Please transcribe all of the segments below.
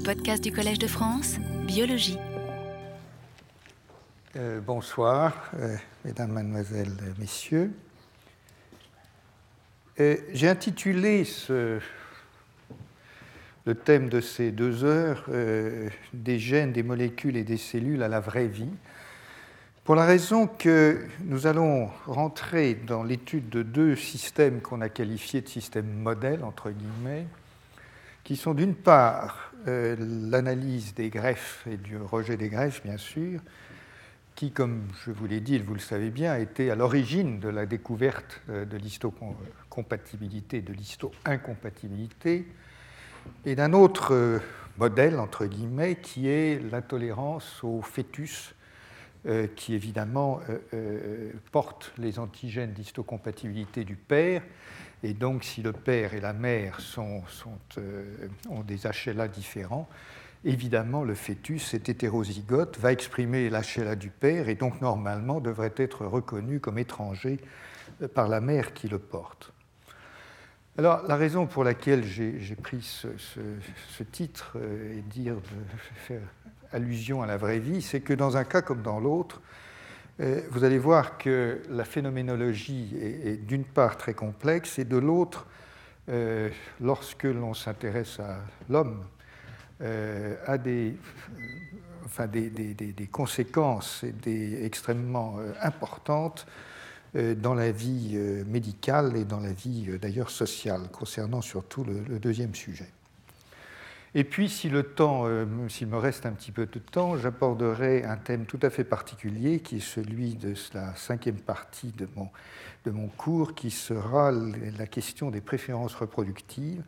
Les podcasts du Collège de France, Biologie. Euh, bonsoir, euh, mesdames, mademoiselles, messieurs. Euh, J'ai intitulé ce, le thème de ces deux heures des gènes, des molécules et des cellules à la vraie vie, pour la raison que nous allons rentrer dans l'étude de deux systèmes qu'on a qualifiés de systèmes modèles, entre guillemets, qui sont d'une part euh, l'analyse des greffes et du rejet des greffes, bien sûr, qui, comme je vous l'ai dit, vous le savez bien, a été à l'origine de la découverte euh, de l'histocompatibilité, de l'histo-incompatibilité, et d'un autre euh, modèle, entre guillemets, qui est l'intolérance au fœtus, qui évidemment porte les antigènes d'histocompatibilité du père, et donc, si le père et la mère euh, ont des HLA différents, évidemment, le fœtus est hétérozygote, va exprimer l'HLA du père et donc, normalement, devrait être reconnu comme étranger euh, par la mère qui le porte. Alors, la raison pour laquelle j'ai pris ce, titre euh, et dire faire allusion à la vraie vie, c'est que dans un cas comme dans l'autre, vous allez voir que la phénoménologie est, d'une part très complexe et de l'autre, euh, lorsque l'on s'intéresse à l'homme, euh, a des, enfin des, des, des, conséquences extrêmement importantes dans la vie médicale et dans la vie d'ailleurs sociale, concernant surtout le deuxième sujet. Et puis, si le temps, euh, s'il me reste un petit peu de temps, j'aborderai un thème tout à fait particulier, qui est celui de la cinquième partie de mon, cours, qui sera la question des préférences reproductives,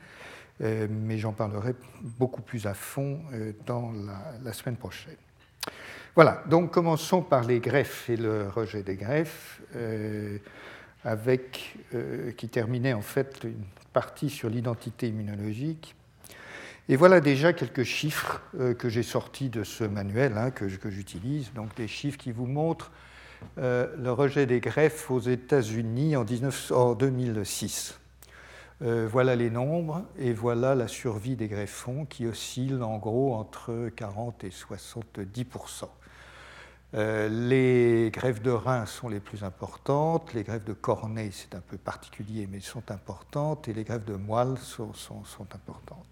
euh, mais j'en parlerai beaucoup plus à fond euh, dans la, la, semaine prochaine. Voilà, donc commençons par les greffes et le rejet des greffes, avec, qui terminait en fait une partie sur l'identité immunologique et voilà déjà quelques chiffres euh, que j'ai sortis de ce manuel hein, que, j'utilise, donc des chiffres qui vous montrent euh, le rejet des greffes aux États-Unis en, en, 2006. Euh, voilà les nombres et voilà la survie des greffons qui oscille en gros entre 40 et 70% euh, les greffes de reins sont les plus importantes, les greffes de cornée, c'est un peu particulier, mais sont importantes, et les greffes de moelle sont importantes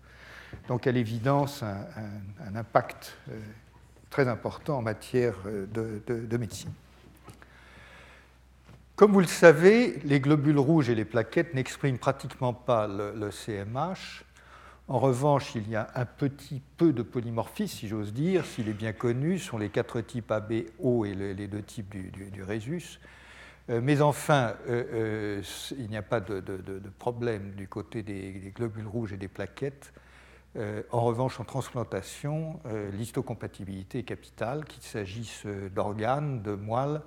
donc à l'évidence un, impact euh, très important en matière euh, de, de, de, médecine. Comme vous le savez, les globules rouges et les plaquettes n'expriment pratiquement pas le, CMH. En revanche, il y a un petit peu de polymorphisme, si j'ose dire, s'il est bien connu, ce sont les quatre types ABO et les deux types du, du, rhésus. Euh, mais enfin, il n'y a pas de, problème du côté des, globules rouges et des plaquettes. Euh, en revanche, en transplantation, euh, l'histocompatibilité est capitale, qu'il s'agisse euh, d'organes, de moelles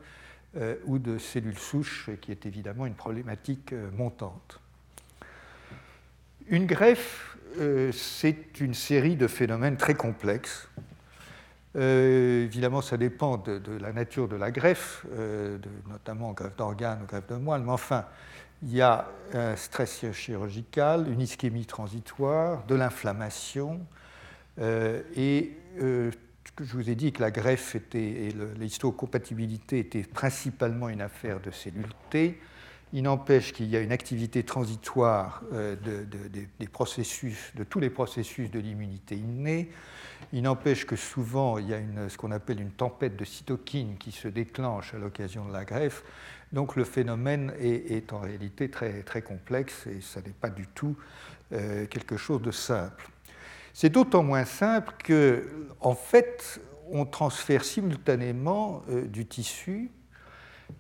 ou de cellules souches, qui est évidemment une problématique montante. Une greffe, c'est une série de phénomènes très complexes. évidemment, ça dépend de, la nature de la greffe, notamment greffe d'organes ou greffe de moelle, mais enfin, il y a un stress chirurgical, une ischémie transitoire, de l'inflammation, euh, et euh, je vous ai dit que la greffe et l'histocompatibilité était principalement une affaire de cellules T. Il n'empêche qu'il y a une activité transitoire euh, de, de, de, des processus, de tous les processus de l'immunité innée. Il n'empêche que souvent il y a ce qu'on appelle une tempête de cytokines qui se déclenche à l'occasion de la greffe donc le phénomène est, en réalité très, complexe et ça n'est pas du tout euh, quelque chose de simple. C'est d'autant moins simple que, en fait, on transfère simultanément euh, du tissu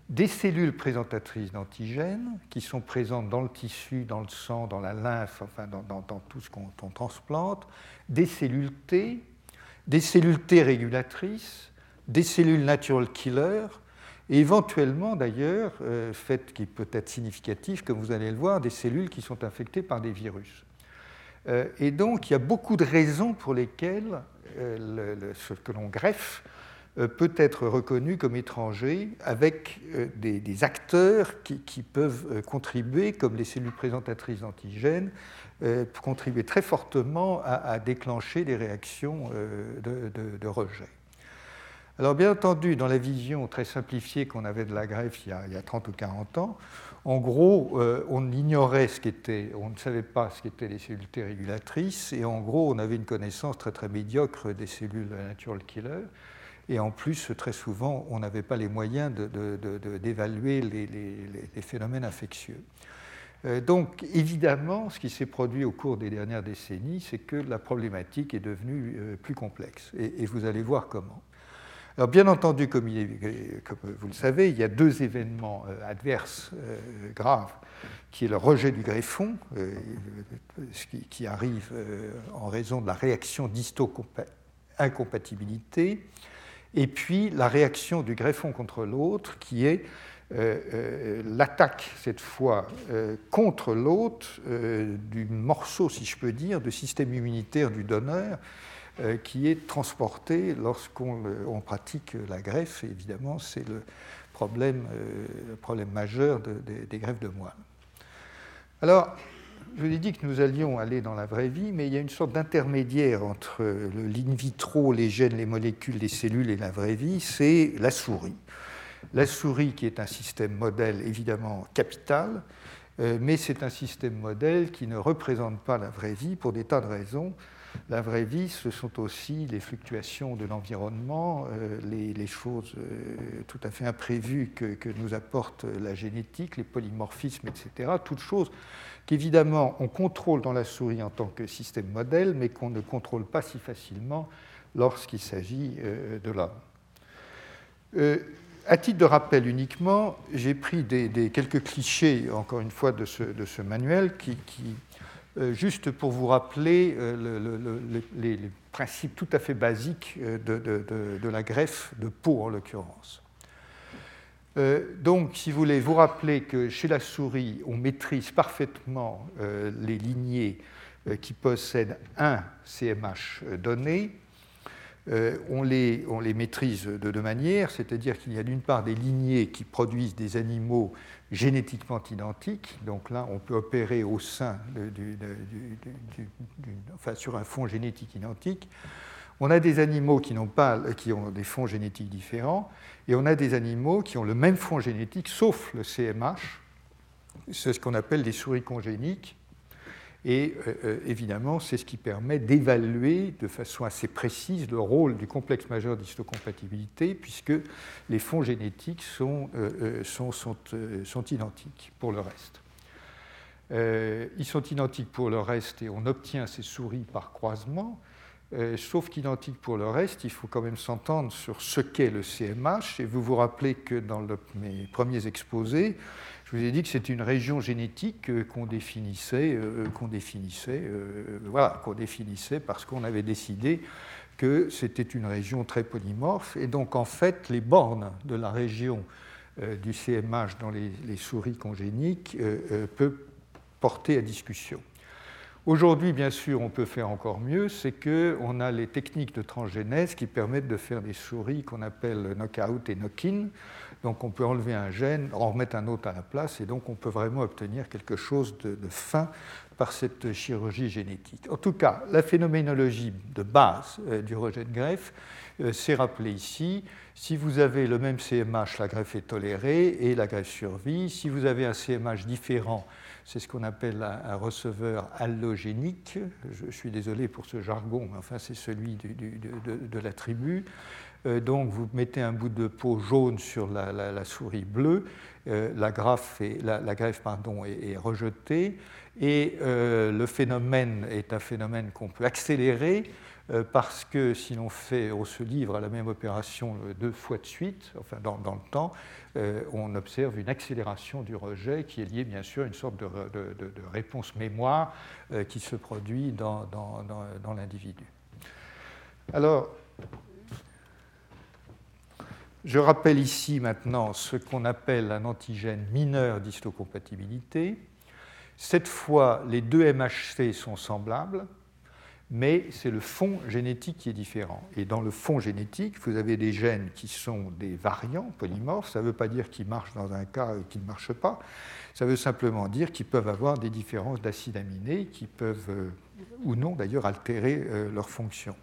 des cellules présentatrices d'antigènes qui sont présentes dans le tissu, dans le sang, dans la lymphe, enfin dans tout ce qu'on transplante, des cellules T, des cellules T régulatrices, des cellules natural killer, et éventuellement d'ailleurs, euh, fait qui peut être significatif, comme vous allez le voir, des cellules qui sont infectées par des virus. Euh, et donc il y a beaucoup de raisons pour lesquelles euh, ce que l'on greffe peut être reconnu comme étranger avec des, acteurs qui, peuvent contribuer, comme les cellules présentatrices d'antigènes, contribuer très fortement à, déclencher des réactions de, rejet. Alors bien entendu, dans la vision très simplifiée qu'on avait de la greffe il y, a, il y a 30 ou 40 ans, en gros, euh, on ignorait ce qu'était, on ne savait pas ce qu'étaient les cellules régulatrices, et en gros, on avait une connaissance très très médiocre des cellules natural killer. Et en plus, très souvent, on n'avait pas les moyens d'évaluer les, phénomènes infectieux. Euh, donc, évidemment, ce qui s'est produit au cours des dernières décennies, c'est que la problématique est devenue euh, plus complexe. et vous allez voir comment. Alors bien entendu, comme, vous le savez, il y a deux événements euh, adverses euh, graves, qui est le rejet du greffon, euh, qui, arrive en raison de la réaction d'histo-incompatibilité, et puis la réaction du greffon contre l'autre, qui est l'attaque, cette fois, contre l'autre du morceau, si je peux dire, de système immunitaire du donneur, qui est transporté lorsqu'on pratique la greffe. évidemment, c'est le problème, euh, majeur des greffes de moelle. Alors, je vous ai dit que nous allions aller dans la vraie vie, mais il y a une sorte d'intermédiaire entre l'in vitro, les gènes, les molécules, les cellules et la vraie vie, c'est la souris. La souris qui est un système modèle évidemment capital, euh, mais c'est un système modèle qui ne représente pas la vraie vie pour des tas de raisons. La vraie vie, ce sont aussi les fluctuations de l'environnement, euh, les, choses euh, tout à fait imprévues que, nous apporte la génétique, les polymorphismes, etc. Toutes choses qu'évidemment on contrôle dans la souris en tant que système modèle, mais qu'on ne contrôle pas si facilement lorsqu'il s'agit euh, de l'homme. À titre de rappel uniquement, j'ai pris quelques clichés, encore une fois, de ce, manuel qui juste pour vous rappeler euh, les, principes tout à fait basiques euh, de, la greffe de peau en l'occurrence. donc, si vous voulez vous rappeler que chez la souris, on maîtrise parfaitement les lignées qui possèdent un CMH donné, on les, on, les, maîtrise de deux manières, c'est-à-dire qu'il y a d'une part des lignées qui produisent des animaux génétiquement identiques. Donc là, on peut opérer au sein enfin, sur un fond génétique identique. On a des animaux qui, pas, qui ont des fonds génétiques différents, et on a des animaux qui ont le même fond génétique, sauf le CMH. C'est ce qu'on appelle des souris congéniques. Et euh, euh, évidemment, c'est ce qui permet d'évaluer de façon assez précise le rôle du complexe majeur d'histocompatibilité, puisque les fonds génétiques sont, euh, sont, identiques pour le reste. ils sont identiques pour le reste et on obtient ces souris par croisement. sauf qu'identiques pour le reste, il faut quand même s'entendre sur ce qu'est le CMH. Et vous vous rappelez que dans mes premiers exposés, je vous ai dit que c'est une région génétique euh, qu'on définissait, euh, qu'on définissait, euh, voilà, qu'on définissait parce qu'on avait décidé que c'était une région très polymorphe. Et donc, en fait, les bornes de la région du CMH dans les, souris congéniques peuvent porter à discussion. Aujourd'hui, bien sûr, on peut faire encore mieux, c'est qu'on a les techniques de transgénèse qui permettent de faire des souris qu'on appelle knockout et knock-in. Donc on peut enlever un gène, en remettre un autre à la place, et donc on peut vraiment obtenir quelque chose de, fin par cette chirurgie génétique. En tout cas, la phénoménologie de base euh, du rejet de greffe, euh, c'est rappelé ici. Si vous avez le même CMH, la greffe est tolérée et la greffe survit. Si vous avez un CMH différent, c'est ce qu'on appelle un, receveur allogénique. Je, suis désolé pour ce jargon, mais enfin c'est celui de, la tribu. Euh, donc vous mettez un bout de peau jaune sur la, souris bleue, euh, la, greffe, est, rejetée, et euh, le phénomène est un phénomène qu'on peut accélérer parce que si l'on fait, on se livre à la même opération deux fois de suite, enfin dans, le temps, on observe une accélération du rejet qui est liée bien sûr à une sorte de, réponse mémoire qui se produit dans, dans l'individu. Alors, je rappelle ici maintenant ce qu'on appelle un antigène mineur d'histocompatibilité. Cette fois, les deux MHC sont semblables. mais c'est le fond génétique qui est différent. Et dans le fond génétique, vous avez des gènes qui sont des variants polymorphes. Ça ne veut pas dire qu'ils marchent dans un cas et qu'ils ne marchent pas. Ça veut simplement dire qu'ils peuvent avoir des différences d'acides aminés qui peuvent, euh, ou non d'ailleurs, altérer euh, leur fonction.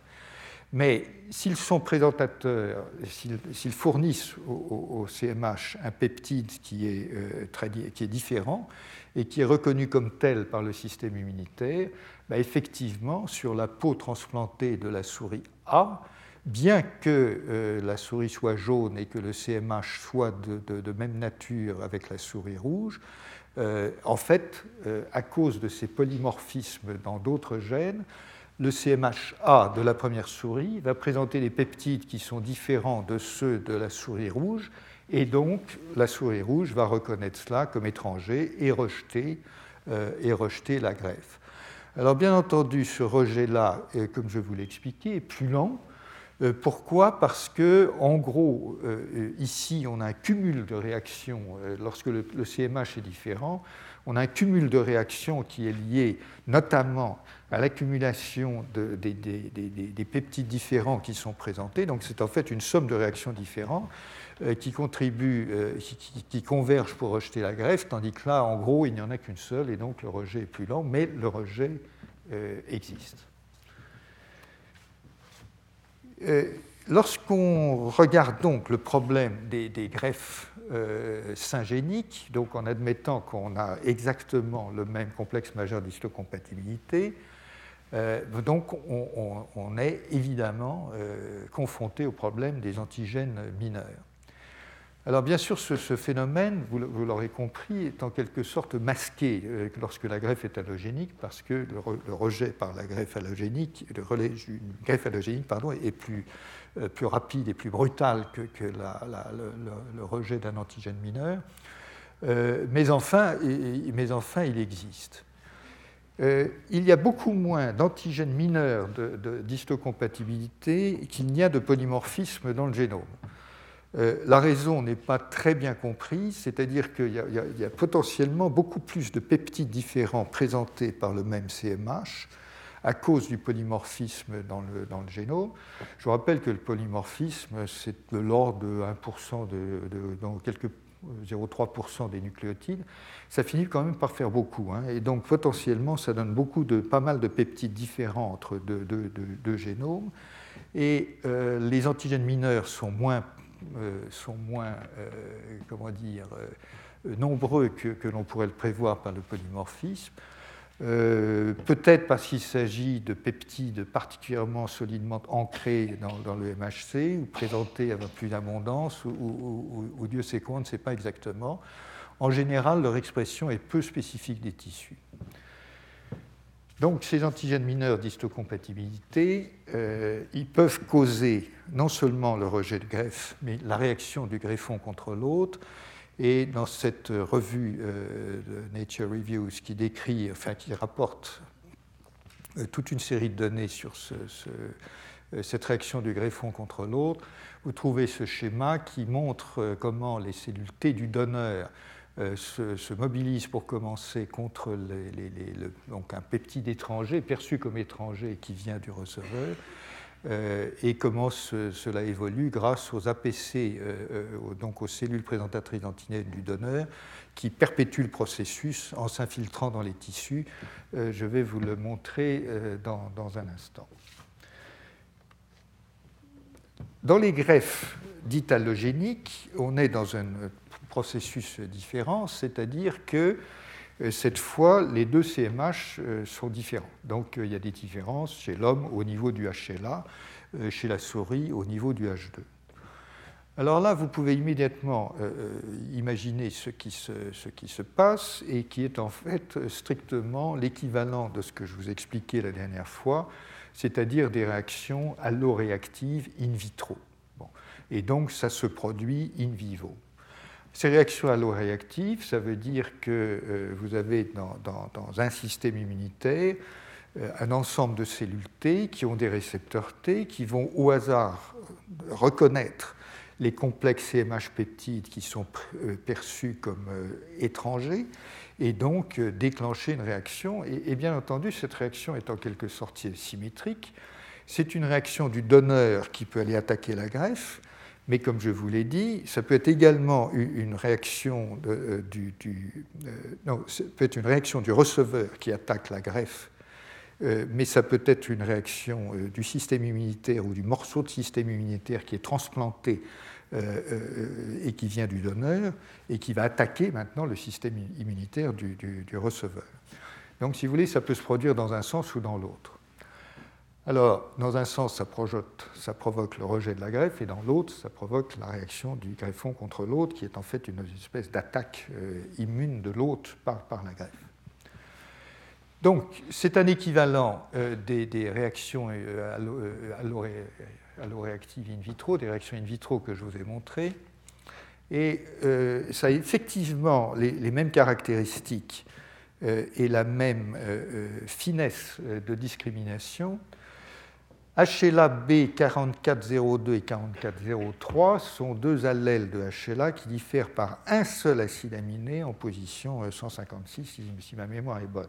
Mais s'ils sont présentateurs, s'ils fournissent au, CMH un peptide qui est, euh, qui est, différent et qui est reconnu comme tel par le système immunitaire, bah, effectivement, sur la peau transplantée de la souris A, bien que euh, la souris soit jaune et que le CMH soit de, même nature avec la souris rouge, euh, en fait, à cause de ces polymorphismes dans d'autres gènes, le CMHA de la première souris va présenter des peptides qui sont différents de ceux de la souris rouge, et donc la souris rouge va reconnaître cela comme étranger et rejeter, euh, et rejeter la greffe. Alors bien entendu, ce rejet-là, comme je vous l'ai expliqué, est plus lent. Euh, pourquoi? Parce que, en gros, euh, ici, on a un cumul de réactions. lorsque le, le, CMH est différent, on a un cumul de réactions qui est lié notamment à l'accumulation des, peptides différents qui sont présentés. Donc c'est en fait une somme de réactions différentes euh, qui contribuent, euh, qui, convergent pour rejeter la greffe, tandis que là, en gros, il n'y en a qu'une seule et donc le rejet est plus lent, mais le rejet euh, existe. Lorsqu'on regarde donc le problème des, greffes syngéniques, donc en admettant qu'on a exactement le même complexe majeur d'histocompatibilité, euh, donc on, est évidemment euh, confronté au problème des antigènes mineurs. Alors bien sûr, ce, phénomène, vous, l'aurez compris, est en quelque sorte masqué euh, lorsque la greffe est allogénique, parce que le, rejet par la greffe allogénique, greffe allogénique pardon, est plus, plus rapide et plus brutal que, le, rejet d'un antigène mineur. mais, enfin, mais enfin, il existe. Euh, il y a beaucoup moins d'antigènes mineurs d'histocompatibilité qu'il n'y a de polymorphisme dans le génome. Euh, la raison n'est pas très bien comprise, c'est-à-dire qu'il y, a potentiellement beaucoup plus de peptides différents présentés par le même CMH à cause du polymorphisme dans le, génome. Je vous rappelle que le polymorphisme, c'est de l'ordre de 1% de, dans quelques 0,3% des nucléotides, ça finit quand même par faire beaucoup. Hein. Et donc potentiellement, ça donne pas mal de peptides différents entre deux, génomes. Et euh, les antigènes mineurs sont moins, euh, euh, nombreux que l'on pourrait le prévoir par le polymorphisme. Euh, peut-être parce qu'il s'agit de peptides particulièrement solidement ancrés dans, le MHC ou présentés avec plus d'abondance, ou, Dieu sait quoi, on ne sait pas exactement. En général, leur expression est peu spécifique des tissus. Donc ces antigènes mineurs d'histocompatibilité, euh, ils peuvent causer non seulement le rejet de greffe, mais la réaction du greffon contre l'autre, et dans cette revue euh, Nature Reviews qui décrit, enfin qui rapporte euh, toute une série de données sur euh, cette réaction du greffon contre l'autre, vous trouvez ce schéma qui montre comment les cellules T du donneur se, mobilisent pour commencer contre donc un peptide étranger, perçu comme étranger qui vient du receveur, euh, et comment cela évolue grâce aux APC, euh, euh, donc aux cellules présentatrices d'antigènes du donneur, qui perpétuent le processus en s'infiltrant dans les tissus. je vais vous le montrer dans, dans, un instant. Dans les greffes dites allogéniques, on est dans un processus différent, c'est-à-dire que euh, cette fois, les deux CMH euh, sont différents. Donc euh, il y a des différences chez l'homme au niveau du HLA, chez la souris au niveau du H2. Alors là, vous pouvez immédiatement imaginer ce qui, se, ce qui, se, passe et qui est en fait strictement l'équivalent de ce que je vous expliquais la dernière fois, c'est-à-dire des réactions alloréactives in vitro. Et donc ça se produit in vivo. Ces réactions alloréactives, ça veut dire que euh, vous avez dans, un système immunitaire euh, un ensemble de cellules T qui ont des récepteurs T qui vont au hasard reconnaître les complexes CMH peptides qui sont perçus comme étrangers et donc déclencher une réaction. Et, bien entendu, cette réaction est en quelque sorte symétrique. C'est une réaction du donneur qui peut aller attaquer la greffe, mais comme je vous l'ai dit, ça peut être également une réaction du, peut être une réaction du receveur qui attaque la greffe euh, mais ça peut être une réaction euh, du système immunitaire ou du morceau de système immunitaire qui est transplanté euh, et qui vient du donneur et qui va attaquer maintenant le système immunitaire du, receveur. Donc, si vous voulez, ça peut se produire dans un sens ou dans l'autre. Alors, dans un sens, ça, provoque le rejet de la greffe, et dans l'autre, ça provoque la réaction du greffon contre l'autre, qui est en fait une espèce d'attaque immune de l'autre par, la greffe. Donc, c'est un équivalent euh, des, réactions euh, euh, alloréactives in vitro, des réactions in vitro que je vous ai montrées. Et ça a effectivement les, mêmes caractéristiques et la même finesse de discrimination. HLA B 4402 et 4403 sont deux allèles de HLA qui diffèrent par un seul acide aminé en position 156, si ma mémoire est bonne.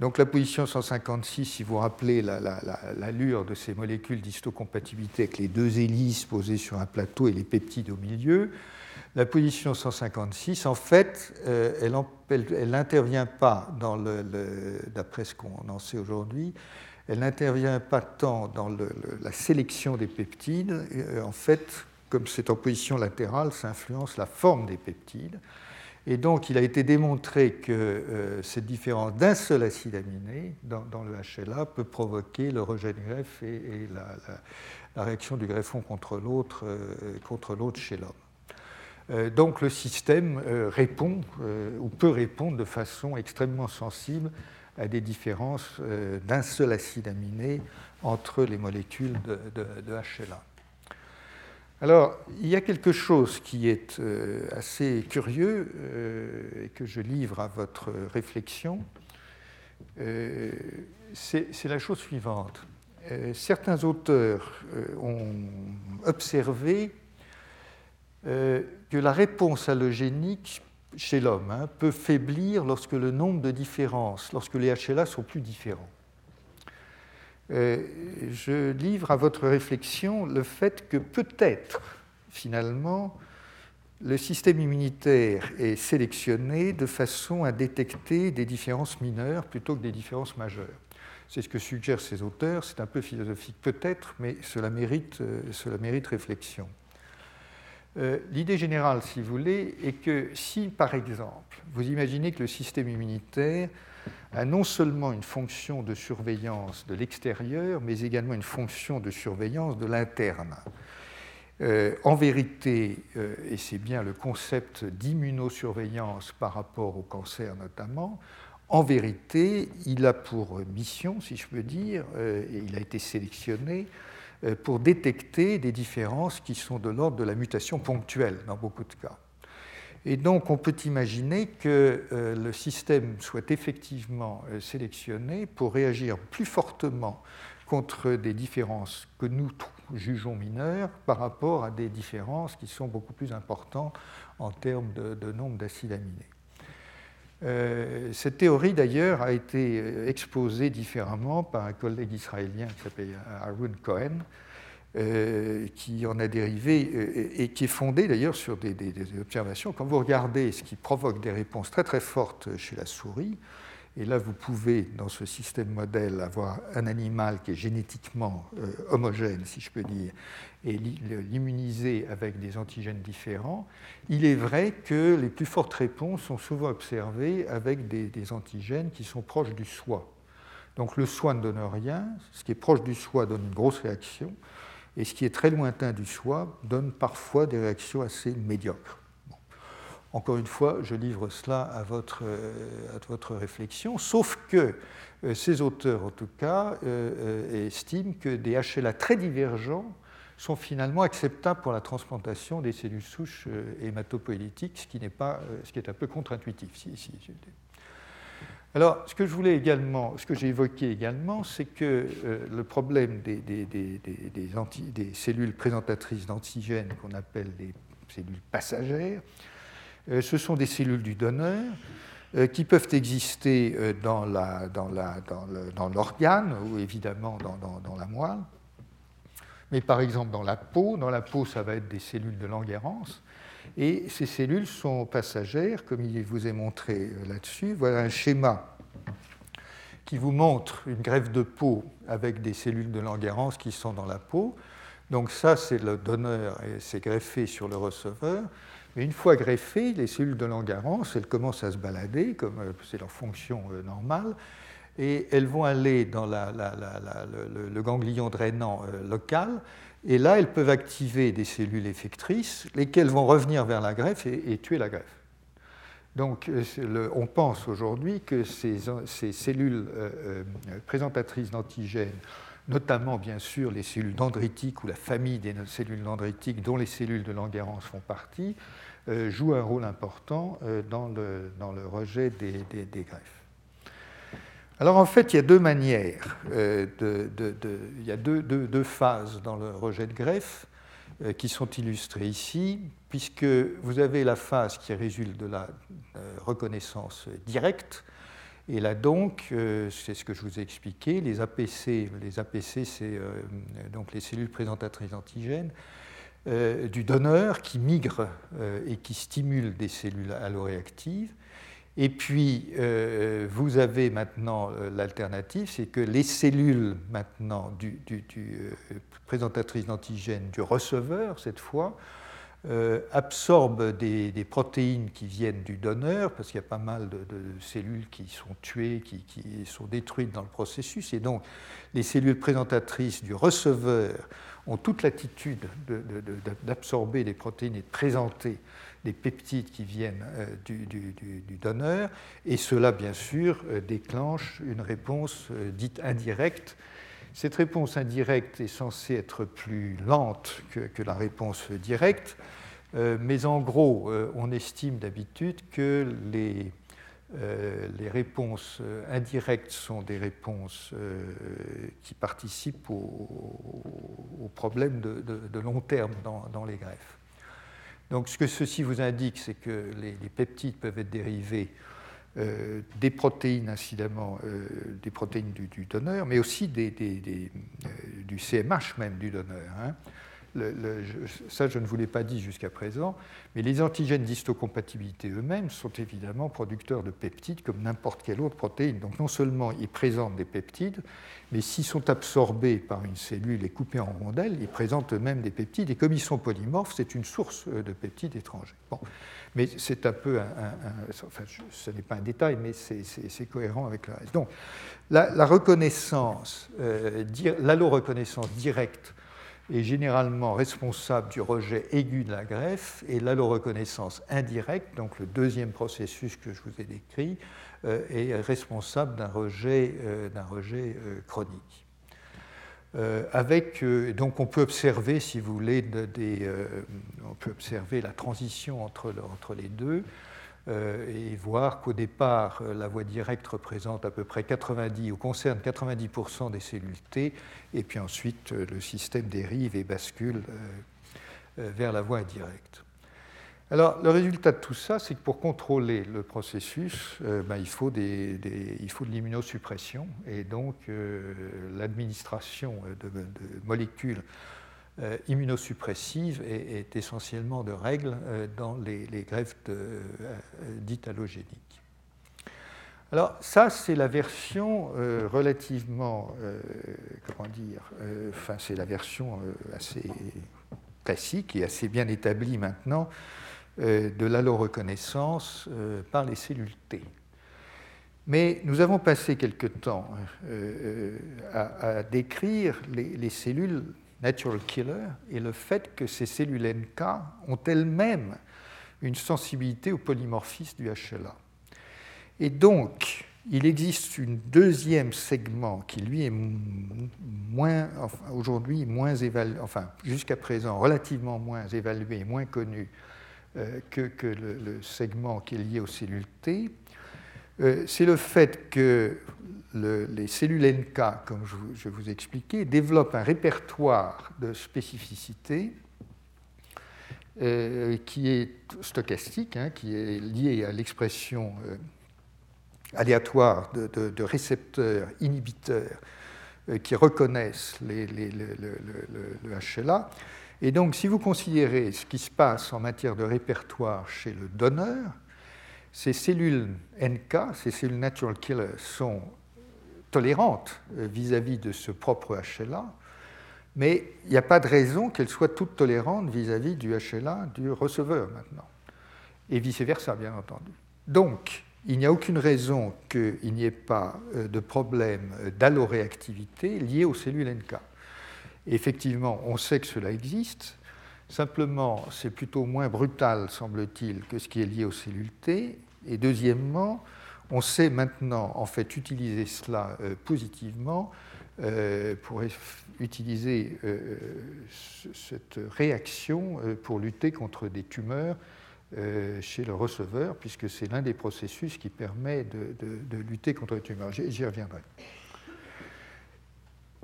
Donc la position 156, si vous rappelez l'allure de ces molécules d'histocompatibilité avec les deux hélices posées sur un plateau et les peptides au milieu, la position 156, en fait, euh, elle n'intervient pas d'après ce qu'on en sait aujourd'hui, elle n'intervient pas tant dans la sélection des peptides. Euh, en fait, comme c'est en position latérale, ça influence la forme des peptides. Et donc, il a été démontré que euh, cette différence d'un seul acide aminé dans, le HLA peut provoquer le rejet de greffe et, la, réaction du greffon contre l'autre euh, chez l'homme. Euh, donc, le système répond ou peut répondre de façon extrêmement sensible à des différences d'un seul acide aminé entre les molécules de, HLA. Alors, il y a quelque chose qui est euh, assez curieux euh, et que je livre à votre réflexion. Euh, c'est la chose suivante. certains auteurs ont observé que la réponse allogénique chez l'homme hein, peut faiblir lorsque le nombre de différences, lorsque les HLA sont plus différents. Euh, je livre à votre réflexion le fait que peut-être, finalement, le système immunitaire est sélectionné de façon à détecter des différences mineures plutôt que des différences majeures. C'est ce que suggèrent ces auteurs, c'est un peu philosophique peut-être, mais cela mérite, euh, cela mérite réflexion. Euh, l'idée générale, si vous voulez, est que si, par exemple, vous imaginez que le système immunitaire a non seulement une fonction de surveillance de l'extérieur, mais également une fonction de surveillance de l'interne. Euh, en vérité, euh, et c'est bien le concept d'immunosurveillance par rapport au cancer notamment, en vérité, il a pour mission, si je peux dire, et il a été sélectionné pour détecter des différences qui sont de l'ordre de la mutation ponctuelle dans beaucoup de cas. Et donc on peut imaginer que euh, le système soit effectivement euh, sélectionné pour réagir plus fortement contre des différences que nous jugeons mineures par rapport à des différences qui sont beaucoup plus importantes en termes de, nombre d'acides aminés. Euh, cette théorie d'ailleurs a été exposée différemment par un collègue israélien qui s'appelle Arun Cohen, euh, qui en a dérivé euh, et qui est fondé d'ailleurs sur des, observations. Quand vous regardez ce qui provoque des réponses très très fortes chez la souris, et là vous pouvez dans ce système modèle avoir un animal qui est génétiquement euh, homogène, si je peux dire, et l'immuniser avec des antigènes différents, il est vrai que les plus fortes réponses sont souvent observées avec des, des antigènes qui sont proches du soi. Donc le soi ne donne rien, ce qui est proche du soi donne une grosse réaction, et ce qui est très lointain du soi donne parfois des réactions assez médiocres. Encore une fois, je livre cela à votre, euh, à votre réflexion, sauf que euh, ces auteurs, en tout cas, euh, estiment que des HLA très divergents sont finalement acceptables pour la transplantation des cellules souches hématopoïétiques, ce qui, n'est pas, ce qui est un peu contre-intuitif. Alors, ce que je voulais également, ce que j'ai évoqué également, c'est que le problème des, des, cellules présentatrices d'antigènes qu'on appelle les cellules passagères, ce sont des cellules du donneur euh, qui peuvent exister dans, la, dans, l'organe ou évidemment dans, la moelle, mais par exemple dans la peau. Dans la peau, ça va être des cellules de Langerhans. Et ces cellules sont passagères, comme il vous est montré euh, là-dessus. Voilà un schéma qui vous montre une greffe de peau avec des cellules de Langerhans qui sont dans la peau. Donc ça, c'est le donneur et c'est greffé sur le receveur. Une fois greffées, les cellules de Langerhans, elles commencent à se balader, comme euh, c'est leur fonction euh, normale, et elles vont aller dans le, ganglion drainant local, et là, elles peuvent activer des cellules effectrices, lesquelles vont revenir vers la greffe et, tuer la greffe. Donc, euh, on pense aujourd'hui que ces, cellules euh, euh, présentatrices d'antigènes, notamment bien sûr les cellules dendritiques ou la famille des cellules dendritiques dont les cellules de Langerhans font partie, jouent un rôle important dans le, rejet des greffes. Alors en fait, il y a deux manières, euh, il y a deux, phases dans le rejet de greffe euh, qui sont illustrées ici, puisque vous avez la phase qui résulte de la euh, reconnaissance directe, et là donc, c'est ce que je vous ai expliqué, les APC, les APC c'est donc les cellules présentatrices d'antigènes, du donneur qui migrent et qui stimulent des cellules alloréactives, et puis, euh, vous avez maintenant euh, l'alternative, c'est que les cellules maintenant du, euh, présentatrices d'antigènes du receveur, cette fois, absorbent des, protéines qui viennent du donneur, parce qu'il y a pas mal de, cellules qui sont tuées, qui, sont détruites dans le processus. Et donc, les cellules présentatrices du receveur ont toute l'attitude d'absorber les protéines et de présenter des peptides qui viennent euh, du, donneur, et cela, bien sûr, euh, déclenche une réponse euh, dite indirecte. Cette réponse indirecte est censée être plus lente que, la réponse directe, mais en gros, on estime d'habitude que les, les, réponses indirectes sont des réponses qui participent au, problème de, long terme dans les greffes. Donc ce que ceci vous indique, c'est que les, peptides peuvent être dérivés euh, des protéines, incidemment, euh, des protéines du, donneur, mais aussi euh, du CMH même du donneur. Hein ça, je ne vous l'ai pas dit jusqu'à présent, mais les antigènes d'histocompatibilité eux-mêmes sont évidemment producteurs de peptides comme n'importe quelle autre protéine. Donc non seulement ils présentent des peptides, mais s'ils sont absorbés par une cellule et coupés en rondelles, ils présentent eux-mêmes des peptides. Et comme ils sont polymorphes, c'est une source euh, de peptides étrangers. Bon. Mais c'est un peu un, enfin, ce n'est pas un détail, mais c'est cohérent avec le reste. Donc, la, reconnaissance, euh, directe est généralement responsable du rejet aigu de la greffe et l'alloreconnaissance indirecte, donc le deuxième processus que je vous ai décrit, euh, est responsable d'un rejet, euh, rejet euh, chronique. avec, donc on peut observer, si vous voulez, on peut observer la transition entre, entre les deux. Euh, et voir qu'au départ, euh, la voie directe représente à peu près 90 ou concerne 90% des cellules T, et puis ensuite euh, le système dérive et bascule vers la voie indirecte. Alors, le résultat de tout ça, c'est que pour contrôler le processus, ben, il, faut de l'immunosuppression, et donc l'administration de, molécules euh, immunosuppressive est, essentiellement de règle euh, dans les, greffes euh, dites allogéniques. Alors ça, c'est la version relativement, comment dire, enfin c'est la version assez classique et assez bien établie maintenant de l'alloreconnaissance par les cellules T. Mais nous avons passé quelque temps à, décrire les cellules natural killer et le fait que ces cellules NK ont elles-mêmes une sensibilité au polymorphisme du HLA. Et donc, il existe un deuxième segment qui, lui, est moins, aujourd'hui moins évalué, enfin, jusqu'à présent, relativement moins évalué moins connu euh, que, le, segment qui est lié aux cellules T, c'est le fait que les cellules NK, comme je vous, ai expliqué, développent un répertoire de spécificité qui est stochastique, hein, qui est lié à l'expression aléatoire de, récepteurs inhibiteurs euh, qui reconnaissent le, HLA. Et donc, si vous considérez ce qui se passe en matière de répertoire chez le donneur, ces cellules NK, ces cellules natural killers, sont tolérantes euh, vis-à-vis de ce propre HLA, mais il n'y a pas de raison qu'elles soient toutes tolérantes vis-à-vis -vis du HLA du receveur maintenant, et vice-versa, bien entendu. Donc, il n'y a aucune raison qu'il n'y ait pas euh, de problème d'alloréactivité lié aux cellules NK. effectivement, on sait que cela existe. Simplement, c'est plutôt moins brutal, semble-t-il, que ce qui est lié aux cellules T. Et deuxièmement, on sait maintenant en fait utiliser cela euh, positivement euh, pour utiliser cette réaction pour lutter contre des tumeurs euh, chez le receveur, puisque c'est l'un des processus qui permet de, lutter contre les tumeurs. J'y reviendrai.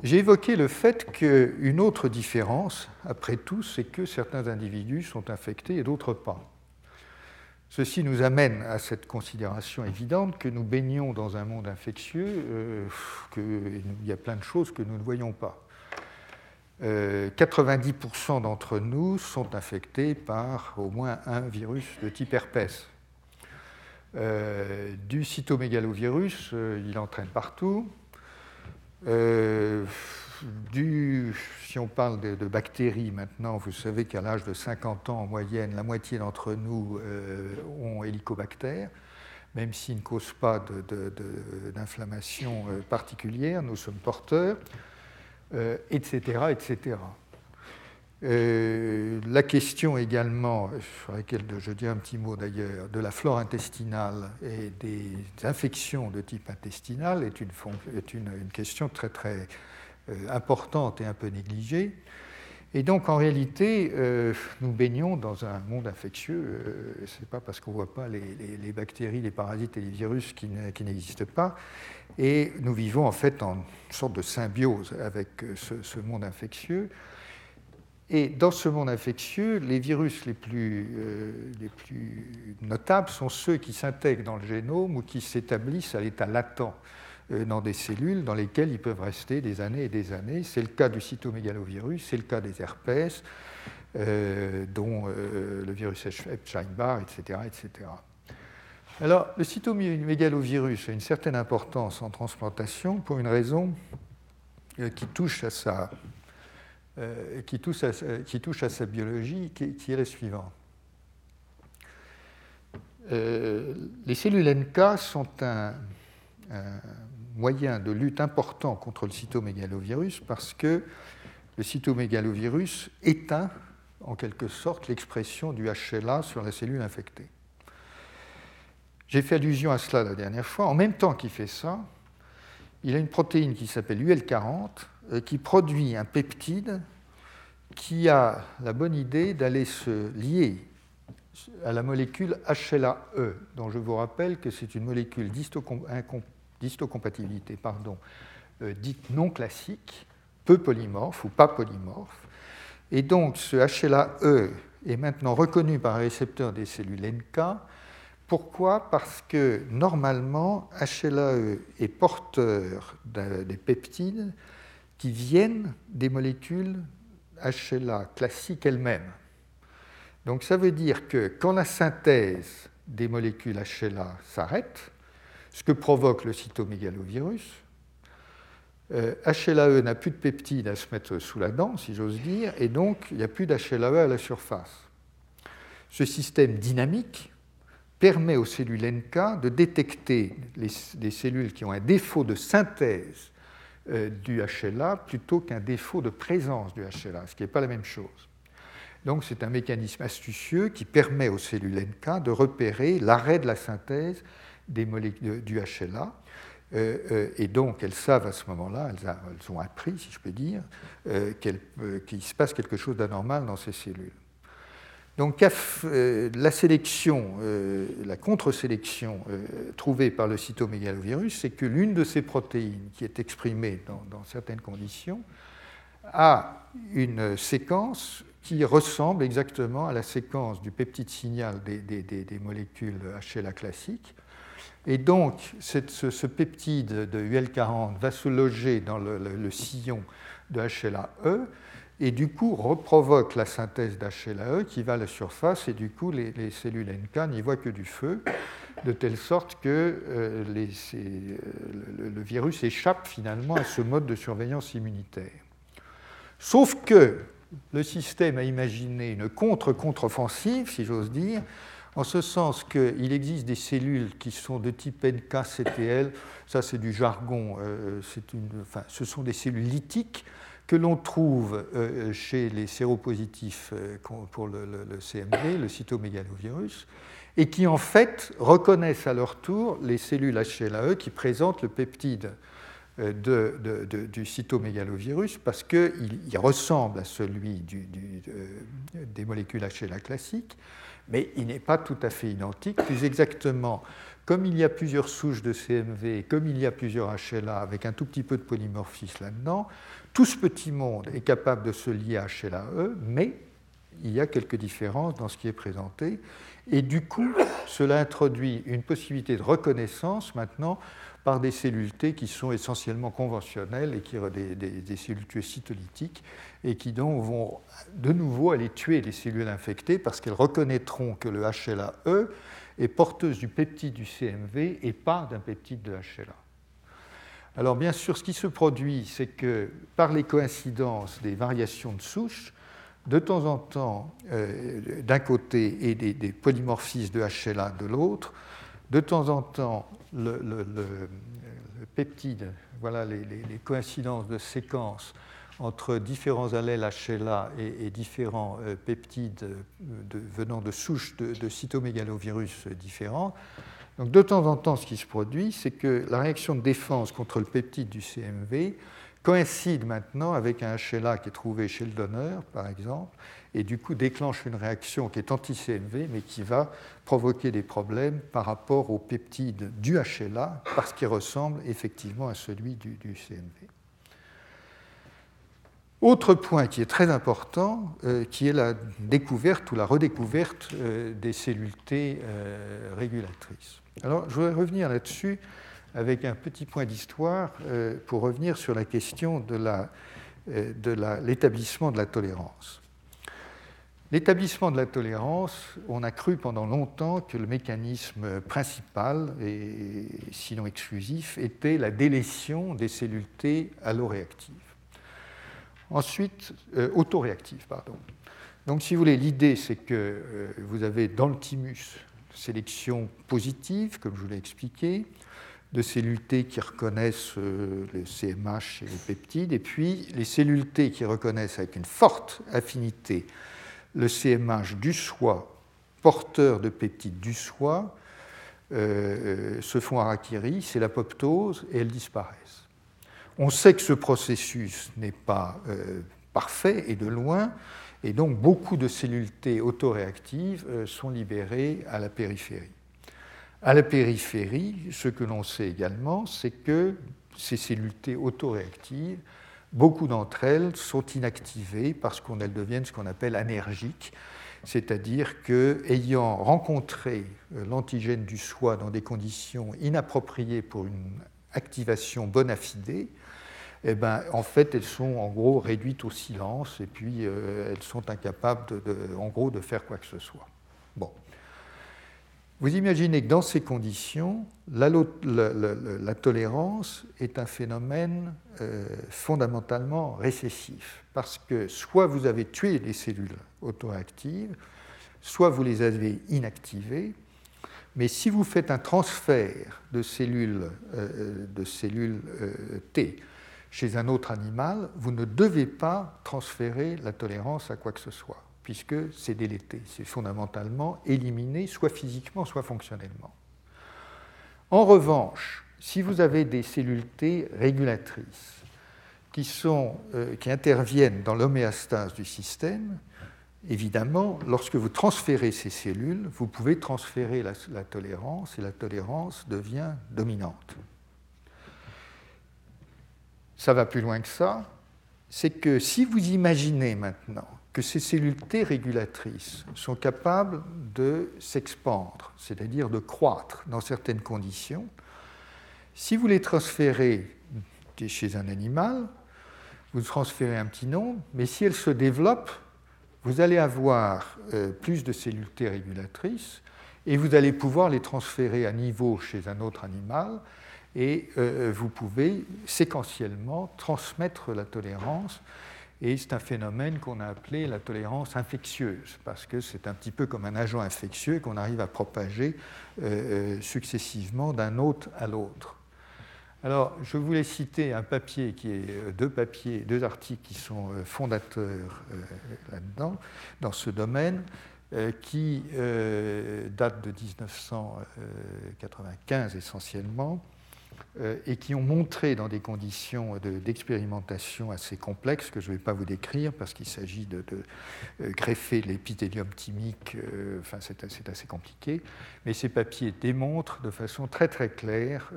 J'ai évoqué le fait qu'une autre différence, après tout, c'est que certains individus sont infectés et d'autres pas. Ceci nous amène à cette considération évidente que nous baignons dans un monde infectieux, euh, qu'il y a plein de choses que nous ne voyons pas. 90% euh, d'entre nous sont infectés par au moins un virus de type herpès. Euh, du cytomégalovirus, euh, il entraîne partout. Si on parle de, bactéries maintenant, vous savez qu'à l'âge de 50 ans en moyenne, la moitié d'entre nous ont hélicobactère, même s'ils ne causent pas d'inflammation particulière, nous sommes porteurs etc., euh, etc. Euh, la question également, sur laquelle je dis un petit mot d'ailleurs, de la flore intestinale et des infections de type intestinal est une, une, question très très euh, importante et un peu négligée. Et donc en réalité, nous baignons dans un monde infectieux. Ce n'est pas parce qu'on ne voit pas les, bactéries, les parasites et les virus qui n'existent pas. Et nous vivons en fait en sorte de symbiose avec euh, ce, monde infectieux. Et dans ce monde infectieux, les virus les plus, euh, les plus notables sont ceux qui s'intègrent dans le génome ou qui s'établissent à l'état latent euh, dans des cellules dans lesquelles ils peuvent rester des années et des années. C'est le cas du cytomégalovirus, c'est le cas des herpès, dont le virus Epstein-Barr, etc., etc. Alors, le cytomégalovirus a une certaine importance en transplantation pour une raison euh, qui touche à sa, euh, qui touche à, qui touche à sa biologie, qui, est la suivante. Euh, les cellules NK sont un, moyen de lutte important contre le cytomégalovirus parce que le cytomégalovirus éteint en quelque sorte l'expression du HLA sur la cellule infectée. J'ai fait allusion à cela la dernière fois. En même temps qu'il fait ça, il a une protéine qui s'appelle UL40 euh, qui produit un peptide qui a la bonne idée d'aller se lier à la molécule HLA-E, dont je vous rappelle que c'est une molécule d'histocompatibilité pardon, euh, dite non classique, peu polymorphe ou pas polymorphe. Et donc ce HLA-E est maintenant reconnu par un récepteur des cellules NK pourquoi? Parce que normalement, HLAE est porteur des peptides qui viennent des molécules HLA classiques elles-mêmes. Donc ça veut dire que quand la synthèse des molécules HLA s'arrête, ce que provoque le cytomégalovirus, HLAE euh, n'a plus de peptides à se mettre sous la dent, si j'ose dire, et donc il n'y a plus d'HLAE à la surface. Ce système dynamique permet aux cellules NK de détecter les, cellules qui ont un défaut de synthèse euh, du HLA plutôt qu'un défaut de présence du HLA, ce qui n'est pas la même chose. Donc c'est un mécanisme astucieux qui permet aux cellules NK de repérer l'arrêt de la synthèse des molécules du HLA. Euh, euh, et donc elles savent à ce moment-là, elles, ont appris, si je peux dire, qu'il se passe quelque chose d'anormal dans ces cellules. Donc la sélection, la contre-sélection trouvée par le cytomégalovirus, c'est que l'une de ces protéines qui est exprimée dans certaines conditions a une séquence qui ressemble exactement à la séquence du peptide signal des, molécules HLA classiques. Et donc, ce, peptide de UL40 va se loger dans le, sillon de HLA-E et du coup reprovoque la synthèse d'HLA-E qui va à la surface et du coup les, cellules NK n'y voient que du feu, de telle sorte que euh, le virus échappe finalement à ce mode de surveillance immunitaire. Sauf que le système a imaginé une contre-contre-offensive, si j'ose dire, en ce sens qu'il existe des cellules qui sont de type NK-CTL, ça c'est du jargon, euh, ce sont des cellules lithiques que l'on trouve euh, chez les séropositifs euh, pour le, le, CMV, le cytomégalovirus, et qui en fait reconnaissent à leur tour les cellules HLAE qui présentent le peptide de, du cytomégalovirus parce qu'il il ressemble à celui des molécules HLA classiques, mais il n'est pas tout à fait identique. Plus exactement, comme il y a plusieurs souches de CMV, comme il y a plusieurs HLA avec un tout petit peu de polymorphisme là-dedans, tout ce petit monde est capable de se lier à HLA-E, mais il y a quelques différences dans ce qui est présenté. Et du coup, cela introduit une possibilité de reconnaissance maintenant par des cellules T qui sont essentiellement conventionnelles et qui des, des, des cellules tuées cytolytiques et qui donc vont de nouveau aller tuer les cellules infectées parce qu'elles reconnaîtront que le HLA-E est porteuse du peptide du CMV et pas d'un peptide de HLA. Alors bien sûr, ce qui se produit, c'est que par les coïncidences des variations de souche, de temps en temps, euh, d'un côté, et des, polymorphismes de HLA de l'autre, de temps en temps, le, peptide, voilà les, coïncidences de séquences entre différents allèles HLA et, différents euh, peptides euh, venant de souches de, cytomégalovirus différents. Donc de temps en temps, ce qui se produit, c'est que la réaction de défense contre le peptide du CMV coïncide maintenant avec un HLA qui est trouvé chez le donneur, par exemple, et du coup déclenche une réaction qui est anti-CMV, mais qui va provoquer des problèmes par rapport au peptide du HLA, parce qu'il ressemble effectivement à celui du, CMV. Autre point qui est très important, euh, qui est la découverte ou la redécouverte euh, des des T euh, régulatrices. Alors, je voudrais revenir là-dessus avec un petit point d'histoire pour revenir sur la question de l'établissement de la tolérance. L'établissement de la tolérance, on a cru pendant longtemps que le mécanisme principal, et sinon exclusif, était la délétion des cellules T alloréactives. Ensuite, euh, autoréactives, pardon. Donc, si vous voulez, l'idée, c'est que euh, vous avez dans le thymus sélection positive, comme je vous l'ai expliqué, de cellules T qui reconnaissent euh, les CMH et les peptides, et puis les cellules T qui reconnaissent avec une forte affinité le CMH du soi, porteur de peptides du soi, se font harakiri, c'est l'apoptose, et elles disparaissent. On sait que ce processus n'est pas euh, parfait et de loin, et donc beaucoup de cellules T autoréactives euh, sont libérées à la périphérie. À la périphérie, ce que l'on sait également, c'est que ces cellules T autoréactives beaucoup d'entre elles sont inactivées parce qu'elles deviennent ce qu'on appelle anergiques, c'est-à-dire qu'ayant rencontré euh, l'antigène du soi dans des conditions inappropriées pour une activation bona fide, eh ben, en fait, elles sont en gros réduites au silence et puis euh, elles sont incapables de, en gros, de faire quoi que ce soit. Bon. Vous imaginez que dans ces conditions, la, tolérance est un phénomène euh, fondamentalement récessif, parce que soit vous avez tué les cellules autoactives, soit vous les avez inactivées, mais si vous faites un transfert de cellules, euh, de cellules T chez un autre animal, vous ne devez pas transférer la tolérance à quoi que ce soit puisque c'est délété, c'est fondamentalement éliminé, soit physiquement, soit fonctionnellement. En revanche, si vous avez des cellules T régulatrices qui, euh, interviennent dans l'homéostase du système, évidemment, lorsque vous transférez ces cellules, vous pouvez transférer la tolérance et la tolérance devient dominante. Ça va plus loin que ça, c'est que si vous imaginez maintenant que ces cellules T régulatrices sont capables de s'expandre, c'est-à-dire de croître dans certaines conditions, si vous les transférez chez un animal, vous transférez un petit nombre, mais si elles se développent, vous allez avoir euh, plus de cellules T régulatrices et vous allez pouvoir les transférer à niveau chez un autre animal et euh, vous pouvez séquentiellement transmettre la tolérance. Et c'est un phénomène qu'on a appelé la tolérance infectieuse, parce que c'est un petit peu comme un agent infectieux qu'on arrive à propager euh, successivement d'un hôte à l'autre. Alors, je voulais citer un papier qui est euh, deux papiers, deux articles qui sont euh, fondateurs euh, là-dedans, dans ce domaine, qui datent de 1995 essentiellement, euh, et qui ont montré dans des conditions d'expérimentation assez complexes, que je ne vais pas vous décrire parce qu'il s'agit de, euh, greffer l'épithélium thymique, euh, c'est assez, compliqué, mais ces papiers démontrent de façon très très claire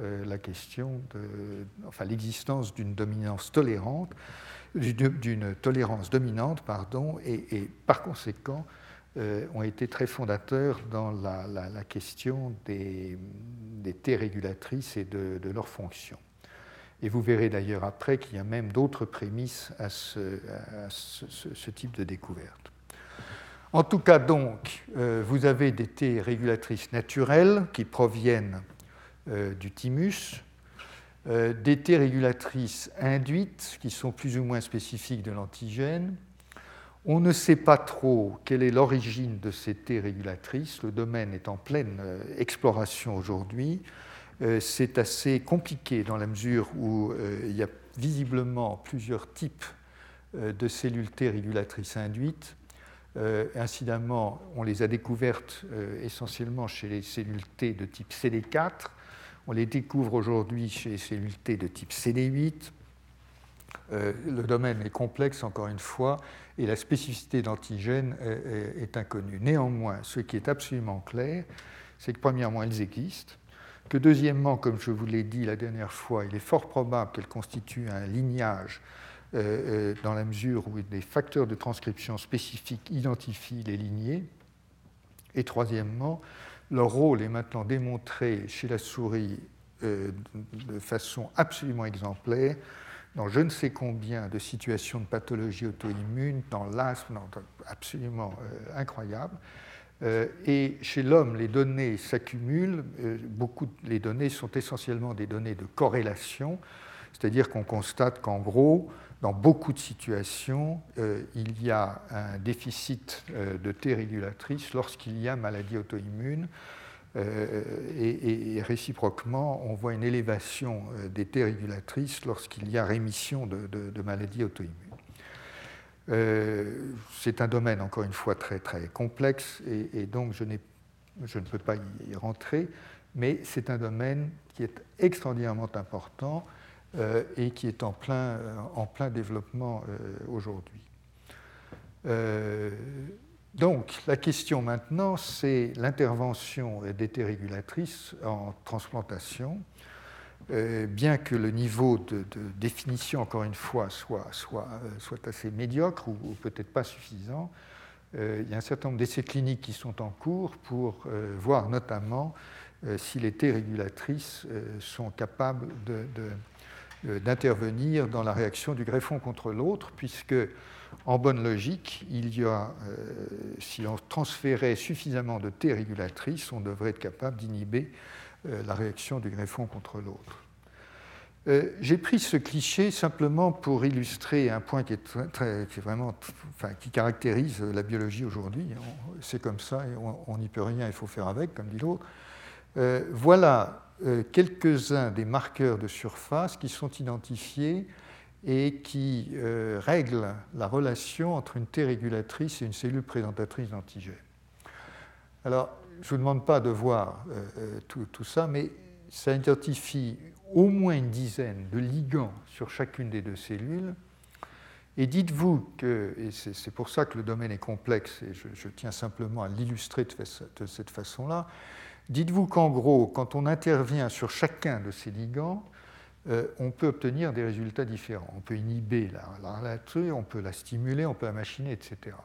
l'existence d'une dominance tolérante, d'une tolérance dominante, pardon, et par conséquent euh, ont été très fondateurs dans la, question des, T régulatrices et de, leur fonction. Et vous verrez d'ailleurs après qu'il y a même d'autres prémices à, ce, type de découverte. En tout cas, donc, euh, vous avez des T régulatrices naturelles qui proviennent euh, du thymus, des T régulatrices induites qui sont plus ou moins spécifiques de l'antigène, on ne sait pas trop quelle est l'origine de ces T régulatrices. Le domaine est en pleine euh, exploration aujourd'hui. Euh, c'est assez compliqué dans la mesure où euh, il y a visiblement plusieurs types de cellules T régulatrices induites. incidemment, on les a découvertes essentiellement chez les cellules T de type CD4. On les découvre aujourd'hui chez les cellules T de type CD8. le domaine est complexe, encore une fois, et la spécificité d'antigènes est, inconnue. Néanmoins, ce qui est absolument clair, c'est que premièrement, elles existent, que deuxièmement, comme je vous l'ai dit la dernière fois, il est fort probable qu'elles constituent un lignage euh, euh, dans la mesure où des facteurs de transcription spécifiques identifient les lignées. Et troisièmement, leur rôle est maintenant démontré chez la souris euh, de façon absolument exemplaire dans je ne sais combien de situations de pathologie auto-immune, dans l'asthme, absolument euh, incroyable. Euh, et chez l'homme, les données s'accumulent. Euh, beaucoup, les données sont essentiellement des données de corrélation, c'est-à-dire qu'on constate qu'en gros, dans beaucoup de situations, il y a un déficit de T régulatrice lorsqu'il y a maladie auto-immune. Euh, et, réciproquement, on voit une élévation euh, des T régulatrices lorsqu'il y a rémission de, maladies auto-immunes. Euh, c'est un domaine, encore une fois, très, très complexe, et, donc je, ne peux pas y rentrer, mais c'est un domaine qui est extraordinairement important et qui est en plein, en plein développement aujourd'hui. Donc, la question maintenant, c'est l'intervention des régulatrices en transplantation. Euh, bien que le niveau de, définition, encore une fois, soit, euh, assez médiocre ou, peut-être pas suffisant, euh, il y a un certain nombre d'essais cliniques qui sont en cours pour voir notamment si les T régulatrices sont capables d'intervenir dans la réaction du greffon contre l'autre, puisque en bonne logique, il y a, euh, si on transférait suffisamment de T régulatrices, on devrait être capable d'inhiber euh, la réaction du greffon contre l'autre. Euh, j'ai pris ce cliché simplement pour illustrer un point qui est, vraiment, qui caractérise la biologie aujourd'hui. C'est comme ça on n'y peut rien, il faut faire avec, comme dit l'autre. voilà quelques-uns des marqueurs de surface qui sont identifiés et qui euh, règle la relation entre une T régulatrice et une cellule présentatrice d'antigènes. Alors, je ne vous demande pas de voir euh, euh, tout, tout, ça, mais ça identifie au moins une dizaine de ligands sur chacune des deux cellules, Et dites-vous que, et c'est pour ça que le domaine est complexe, et je, tiens simplement à l'illustrer de, cette façon-là, dites-vous qu'en gros, quand on intervient sur chacun de ces ligands, euh, on peut obtenir des résultats différents. On peut inhiber la, la, on peut la stimuler, on peut la machiner, etc.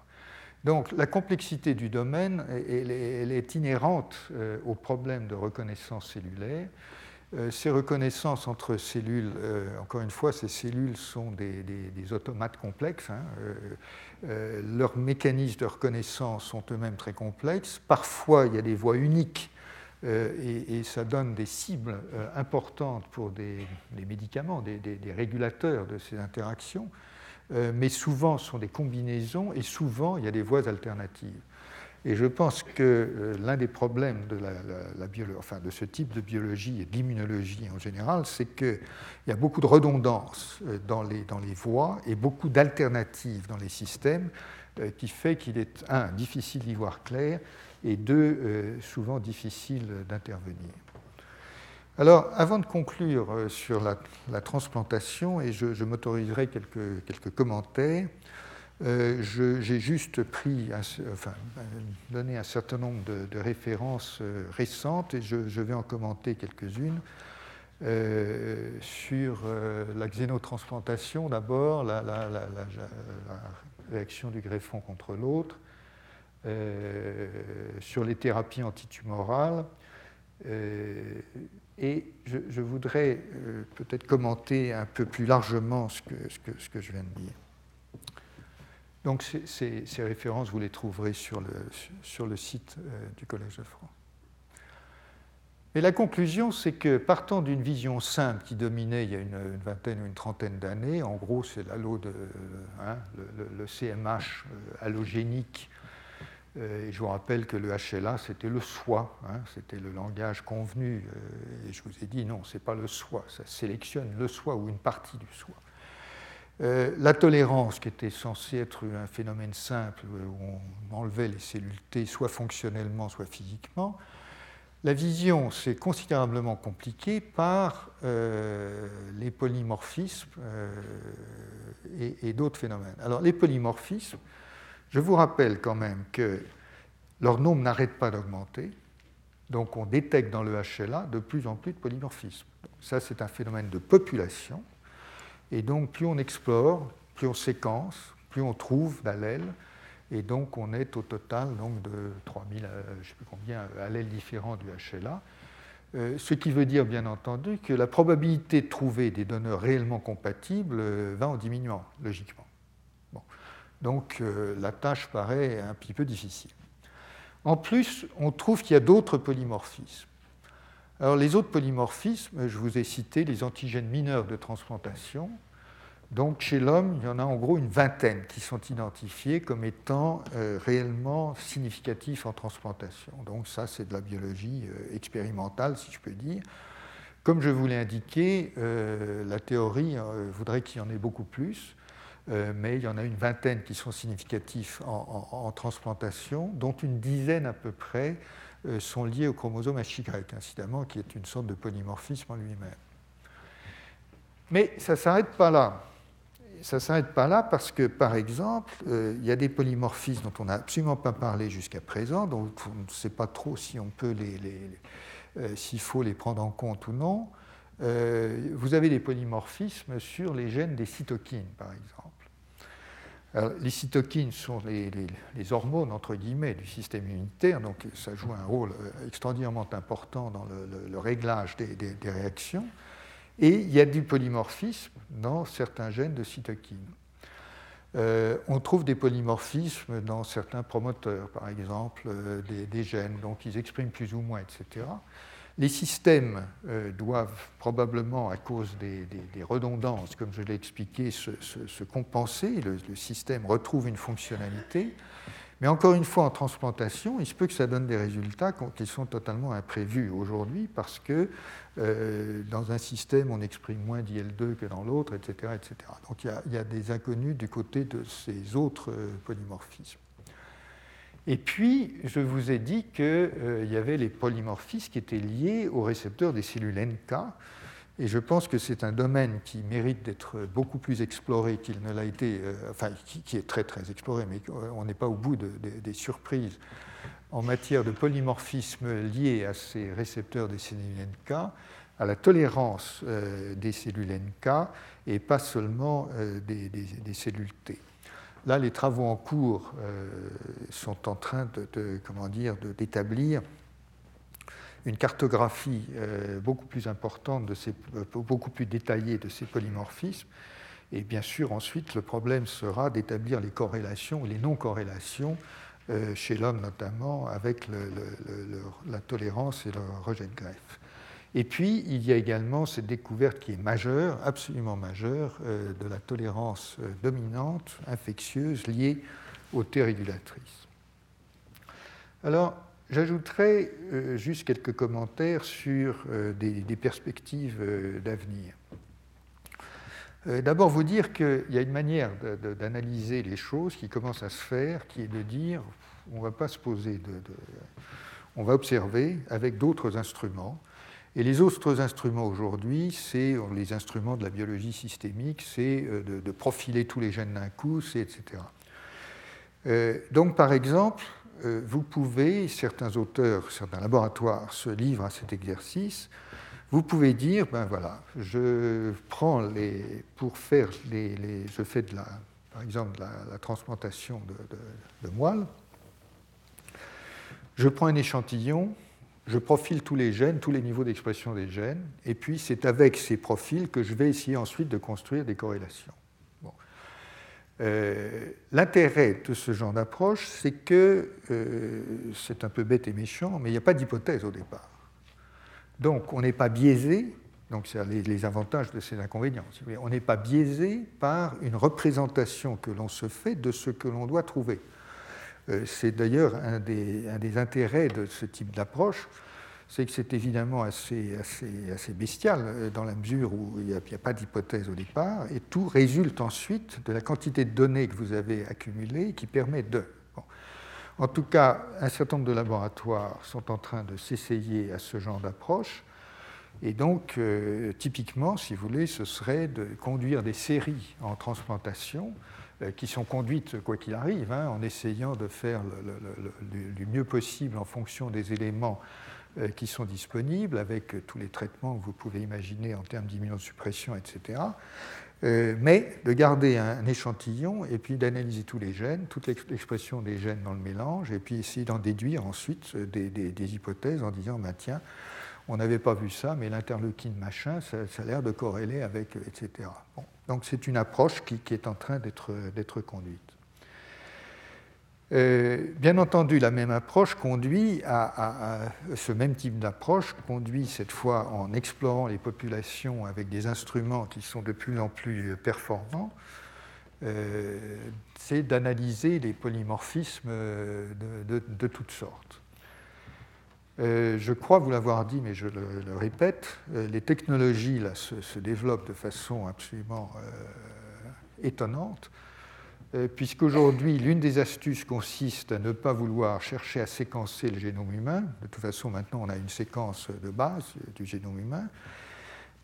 Donc la complexité du domaine, elle, est inhérente euh, au problème de reconnaissance cellulaire. Euh, ces reconnaissances entre cellules, encore une fois, ces cellules sont des, automates complexes. Hein, leurs mécanismes de reconnaissance sont eux-mêmes très complexes. Parfois, il y a des voies uniques et, ça donne des cibles importantes pour des, médicaments, des, régulateurs de ces interactions. Euh, mais souvent ce sont des combinaisons et souvent il y a des voies alternatives. Et je pense que euh, l'un des problèmes de, la, enfin, de, ce type de biologie et d'immunologie en général, c'est qu'il y a beaucoup de redondance euh, dans les, dans les voies et beaucoup d'alternatives dans les systèmes, qui fait qu'il est, un, difficile d'y voir clair, et deux, souvent difficile d'intervenir. Alors, avant de conclure euh, sur la, transplantation, et je, m'autoriserai quelques, commentaires, euh, j'ai juste pris, enfin, donné un certain nombre de, références euh, récentes et je, vais en commenter quelques-unes. sur la xénotransplantation, d'abord, la, réaction du greffon contre l'autre, sur les thérapies antitumorales, et je, voudrais euh, peut-être commenter un peu plus largement ce que, je viens de dire. Donc ces, ces, références, vous les trouverez sur le, site euh, du Collège de France. Et la conclusion, c'est que partant d'une vision simple qui dominait il y a une, vingtaine ou une trentaine d'années, en gros c'est l'halo de hein, le, le, CMH euh, allogénique euh, et je vous rappelle que le HLA, c'était le soi, hein, c'était le langage convenu. Euh, je vous ai dit, non, ce n'est pas le soi, ça sélectionne le soi ou une partie du soi. Euh, la tolérance, qui était censée être un phénomène simple, où on enlevait les cellules T, soit fonctionnellement, soit physiquement, la vision s'est considérablement compliquée par les polymorphismes et, et d'autres phénomènes. Alors, les polymorphismes, je vous rappelle quand même que leur nombre n'arrête pas d'augmenter, donc on détecte dans le HLA de plus en plus de polymorphismes. Ça, c'est un phénomène de population, et donc plus on explore, plus on séquence, plus on trouve d'allèles, et donc on est au total donc, de 3000, euh, je ne sais plus combien, allèles différents du HLA. Euh, ce qui veut dire bien entendu que la probabilité de trouver des donneurs réellement compatibles euh, va en diminuant, logiquement. Donc euh, la tâche paraît un petit peu difficile. En plus, on trouve qu'il y a d'autres polymorphismes. Alors les autres polymorphismes, je vous ai cité les antigènes mineurs de transplantation. Donc chez l'homme, il y en a en gros une vingtaine qui sont identifiés comme étant euh, réellement significatifs en transplantation. Donc ça, c'est de la biologie euh, expérimentale, si je peux dire. Comme je vous l'ai indiqué, la théorie voudrait qu'il y en ait beaucoup plus. Euh, mais il y en a une vingtaine qui sont significatifs en, transplantation, dont une dizaine à peu près euh, sont liés au chromosome HY, incidemment, qui est une sorte de polymorphisme en lui-même. Mais ça ne s'arrête pas là. Ça ne s'arrête pas là parce que, par exemple, euh, il y a des polymorphismes dont on n'a absolument pas parlé jusqu'à présent, donc on ne sait pas trop si on peut les, s'il faut les prendre en compte ou non. vous avez des polymorphismes sur les gènes des cytokines, par exemple les cytokines sont les, hormones, entre guillemets, du système immunitaire, donc ça joue un rôle euh, extraordinairement important dans le, réglage des, réactions. Et il y a du polymorphisme dans certains gènes de cytokines. Euh, on trouve des polymorphismes dans certains promoteurs, par exemple, euh, des, gènes, donc ils expriment plus ou moins, etc. Les systèmes euh, doivent probablement, à cause des, redondances, comme je l'ai expliqué, se, compenser. Le, système retrouve une fonctionnalité. Mais encore une fois, en transplantation, il se peut que ça donne des résultats qui sont totalement imprévus aujourd'hui parce que euh, dans un système, on exprime moins d'IL2 que dans l'autre, etc., etc. Donc il y, a, des inconnus du côté de ces autres euh, polymorphismes. Et puis, je vous ai dit qu'il euh, y avait les polymorphismes qui étaient liés aux récepteurs des cellules NK, Et je pense que c'est un domaine qui mérite d'être beaucoup plus exploré qu'il ne l'a été, euh, enfin qui, est très très exploré, mais on n'est pas au bout des surprises en matière de polymorphisme lié à ces récepteurs des cellules NK, à la tolérance euh, des cellules NK et pas seulement des, cellules T. Là, les travaux en cours sont en train de, comment dire, d'établir une cartographie euh, beaucoup plus importante, euh, beaucoup plus détaillée de ces polymorphismes. Et bien sûr, ensuite, le problème sera d'établir les corrélations, les non-corrélations, euh, chez l'homme notamment, avec la tolérance et le rejet de greffe. Et puis, il y a également cette découverte qui est majeure, absolument majeure, de la tolérance dominante, infectieuse, liée aux T régulatrices. Alors, J'ajouterai euh, juste quelques commentaires sur euh, des, perspectives euh, d'avenir. D'abord, vous dire qu'il y a une manière d'analyser les choses qui commence à se faire, qui est de dire on ne va pas se poser de, On va observer avec d'autres instruments. Et les autres instruments aujourd'hui, c'est les instruments de la biologie systémique, c'est de, profiler tous les gènes d'un coup, etc. donc, par exemple, euh, vous pouvez, certains auteurs, certains laboratoires se livrent à cet exercice, vous pouvez dire, ben voilà, je prends les, pour faire les, je fais de la, par exemple la, transplantation de, moelle, je prends un échantillon, je profile tous les gènes, tous les niveaux d'expression des gènes, et puis c'est avec ces profils que je vais essayer ensuite de construire des corrélations. Euh, l'intérêt de ce genre d'approche, c'est que euh, c'est un peu bête et méchant, mais il n'y a pas d'hypothèse au départ. Donc on n'est pas biaisé, donc c'est les, avantages de ces inconvénients. On n'est pas biaisé par une représentation que l'on se fait de ce que l'on doit trouver. Euh, c'est d'ailleurs un des, intérêts de ce type d'approche c'est que c'est évidemment assez, bestial euh, dans la mesure où il n'y a, pas d'hypothèse au départ, et tout résulte ensuite de la quantité de données que vous avez accumulées qui permet de. En tout cas, un certain nombre de laboratoires sont en train de s'essayer à ce genre d'approche. Et donc, euh, typiquement, si vous voulez, ce serait de conduire des séries en transplantation qui sont conduites, quoi qu'il arrive, hein, en essayant de faire le, du mieux possible en fonction des éléments euh, qui sont disponibles avec tous les traitements que vous pouvez imaginer en termes d'immunosuppression, etc. Euh, mais de garder un échantillon et puis d'analyser tous les gènes, toute l'expression des gènes dans le mélange, et puis essayer d'en déduire ensuite euh, des, hypothèses en disant, bah, tiens, on n'avait pas vu ça, mais l'interleukine machin, ça, a l'air de corréler avec, etc. Donc c'est une approche qui, est en train d'être conduite. Euh, bien entendu, la même approche conduit à, ce même type d'approche conduit cette fois en explorant les populations avec des instruments qui sont de plus en plus performants, euh, c'est d'analyser les polymorphismes de, toutes sortes. Euh, je crois vous l'avoir dit, mais je le, répète, les technologies se, développent de façon absolument étonnante. Euh, puisqu'aujourd'hui, l'une des astuces consiste à ne pas vouloir chercher à séquencer le génome humain. De toute façon, maintenant, on a une séquence de base du génome humain,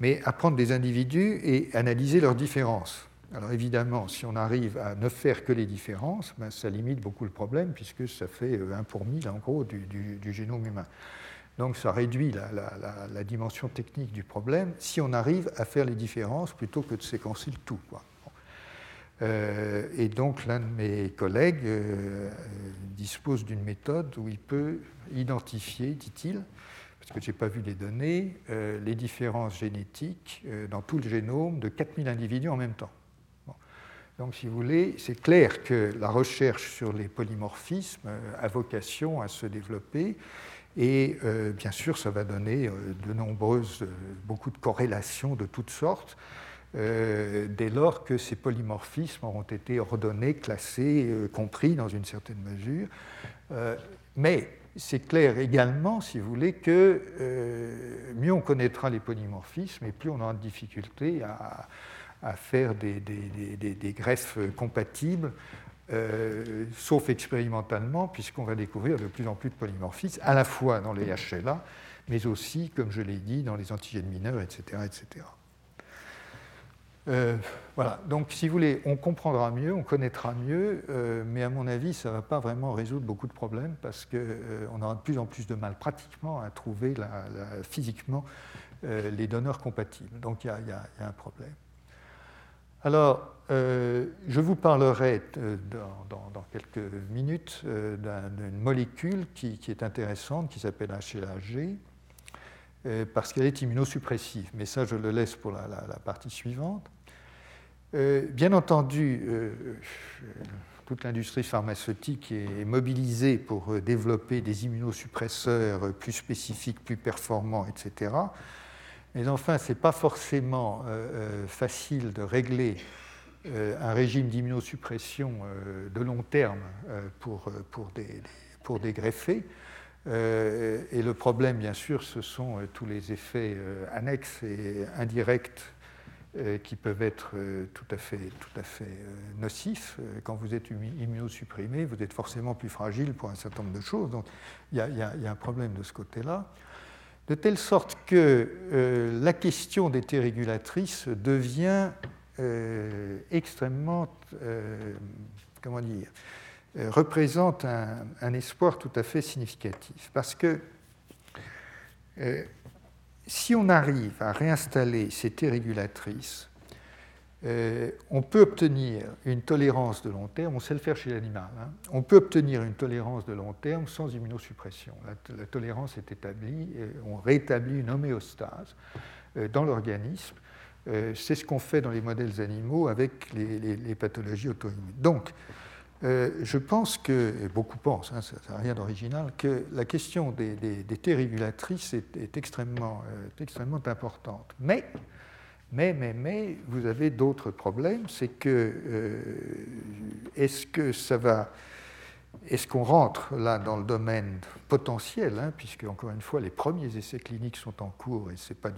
mais à prendre des individus et analyser leurs différences. Alors évidemment, si on arrive à ne faire que les différences, ben, ça limite beaucoup le problème, puisque ça fait 1 pour 1000 en gros du, génome humain. Donc ça réduit la, dimension technique du problème si on arrive à faire les différences plutôt que de séquencer le tout. Quoi. Euh, et donc l'un de mes collègues euh, dispose d'une méthode où il peut identifier, dit-il, parce que je n'ai pas vu les données, euh, les différences génétiques dans tout le génome de 4000 individus en même temps. Donc si vous voulez, c'est clair que la recherche sur les polymorphismes a vocation à se développer. Et bien sûr, ça va donner de nombreuses, beaucoup de corrélations de toutes sortes. Euh, dès lors que ces polymorphismes auront été ordonnés, classés, euh, compris dans une certaine mesure. Euh, mais c'est clair également, si vous voulez, que mieux on connaîtra les polymorphismes et plus on aura de difficultés à, faire des, greffes compatibles, sauf expérimentalement, puisqu'on va découvrir de plus en plus de polymorphismes, à la fois dans les HLA, mais aussi, comme je l'ai dit, dans les antigènes mineurs, etc. etc. Euh, voilà, donc si vous voulez, on comprendra mieux, on connaîtra mieux, euh, mais à mon avis, ça ne va pas vraiment résoudre beaucoup de problèmes parce qu'on euh, aura de plus en plus de mal pratiquement à trouver physiquement les donneurs compatibles. Donc il y, a un problème. Alors, je vous parlerai dans, quelques minutes d'une molécule qui, est intéressante, qui s'appelle HLAG, parce qu'elle est immunosuppressive. Mais ça, je le laisse pour la partie suivante. Euh, bien entendu, euh, toute l'industrie pharmaceutique est mobilisée pour euh, développer des immunosuppresseurs plus spécifiques, plus performants, etc. Mais enfin, ce n'est pas forcément facile de régler un régime d'immunosuppression de long terme pour, pour, des, pour des greffés. et le problème, bien sûr, ce sont tous les effets annexes et indirects euh, qui peuvent être euh, tout à fait, tout à fait euh, nocifs. Quand vous êtes immunosupprimé, vous êtes forcément plus fragile pour un certain nombre de choses. Donc il y, a, un problème de ce côté-là. De telle sorte que la question des T régulatrices devient extrêmement, comment dire, représente un, un, espoir tout à fait significatif. Parce que si on arrive à réinstaller ces T régulatrices, euh, on peut obtenir une tolérance de long terme, on sait le faire chez l'animal, hein. on peut obtenir une tolérance de long terme sans immunosuppression. La, tolérance est établie, on rétablit une homéostase euh, dans l'organisme. Euh, c'est ce qu'on fait dans les modèles animaux avec les, pathologies auto-immunes. Donc, euh, je pense que, et beaucoup pensent, hein, ça n'a rien d'original, que la question des, des, régulatrices est, extrêmement, euh, extrêmement, importante. Mais, mais, mais, mais, vous avez d'autres problèmes. C'est que, euh, est-ce que ça va. Est-ce qu'on rentre là dans le domaine potentiel, hein, puisque encore une fois les premiers essais cliniques sont en cours et c'est pas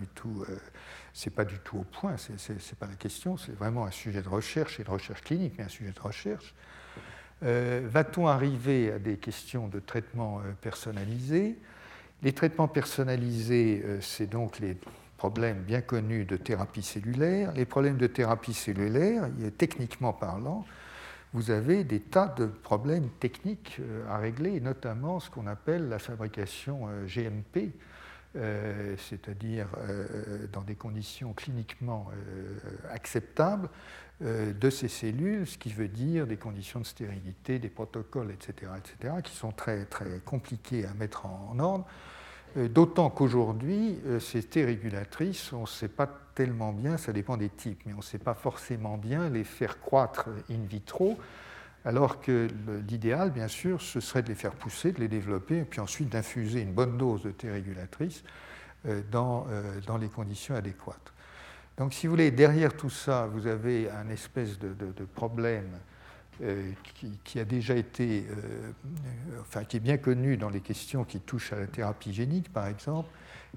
c'est pas du tout au point, c'est pas la question, c'est vraiment un sujet de recherche et de recherche clinique, mais un sujet de recherche. Euh, va-t-on arriver à des questions de traitement euh, personnalisé? Les traitements personnalisés, euh, c'est donc les problèmes bien connus de thérapie cellulaire. Les problèmes de thérapie cellulaire, techniquement parlant, vous avez des tas de problèmes techniques à régler, notamment ce qu'on appelle la fabrication GMP, c'est-à-dire dans des conditions cliniquement acceptables, euh, de ces cellules, ce qui veut dire des conditions de stérilité, des protocoles, etc., etc., qui sont très, très compliqués à mettre en, ordre. Euh, d'autant qu'aujourd'hui, euh, ces T régulatrices, on ne sait pas tellement bien, ça dépend des types, mais on ne sait pas forcément bien les faire croître in vitro, alors que l'idéal, bien sûr, ce serait de les faire pousser, de les développer, et puis ensuite d'infuser une bonne dose de T régulatrices dans, dans les conditions adéquates. Donc, si vous voulez, derrière tout ça, vous avez un espèce de, problème euh, qui, a déjà été, euh, enfin, qui est bien connu dans les questions qui touchent à la thérapie génique, par exemple,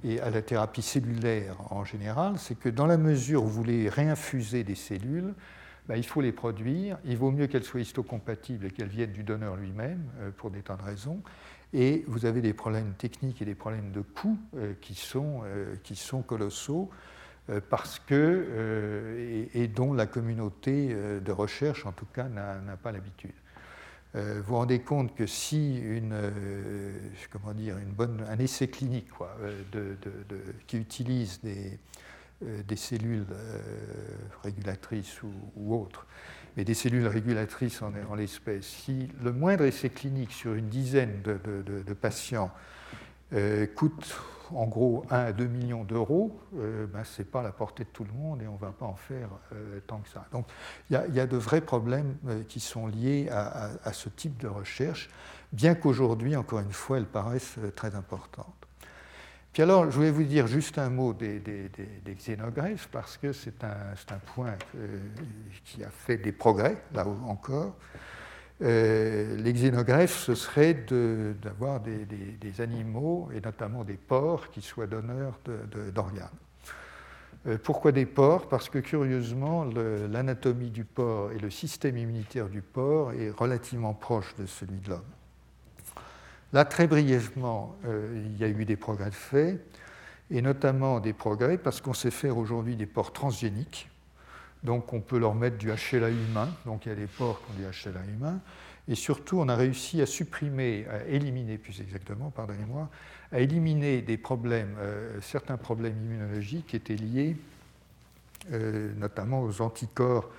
et à la thérapie cellulaire en général, c'est que dans la mesure où vous voulez réinfuser des cellules, ben, il faut les produire. Il vaut mieux qu'elles soient histocompatibles et qu'elles viennent du donneur lui-même, euh, pour des tas de raisons. Et vous avez des problèmes techniques et des problèmes de coûts qui sont colossaux. Euh, parce que, euh, et, dont la communauté euh, de recherche, en tout cas, n'a pas l'habitude. Vous vous rendez compte que si une, comment dire, un essai clinique quoi, qui utilise des, cellules régulatrices ou, autres, mais des cellules régulatrices en l'espèce, si le moindre essai clinique sur une dizaine de, patients coûte en gros 1 à 2 millions d'euros, euh, ben, ce n'est pas la portée de tout le monde et on ne va pas en faire euh, tant que ça. Donc il y, a de vrais problèmes euh, qui sont liés à, ce type de recherche, bien qu'aujourd'hui, encore une fois, elles paraissent très importantes. Puis alors, je voulais vous dire juste un mot des, des, parce que c'est un, point qui a fait des progrès, là encore. Euh, ce serait d'avoir des, animaux, et notamment des porcs, qui soient donneurs d'organes. Euh, pourquoi des porcs? Parce que curieusement, l'anatomie du porc et le système immunitaire du porc est relativement proche de celui de l'homme. Là, très brièvement, il y a eu des progrès de fait, et notamment des progrès parce qu'on sait faire aujourd'hui des ports transgéniques. Donc on peut leur mettre du HLA humain, donc il y a des ports qui ont du HLA humain. Et surtout, on a réussi à supprimer, à éliminer plus exactement, pardonnez-moi, à éliminer des problèmes, euh, certains problèmes immunologiques qui étaient liés euh, notamment aux anticorps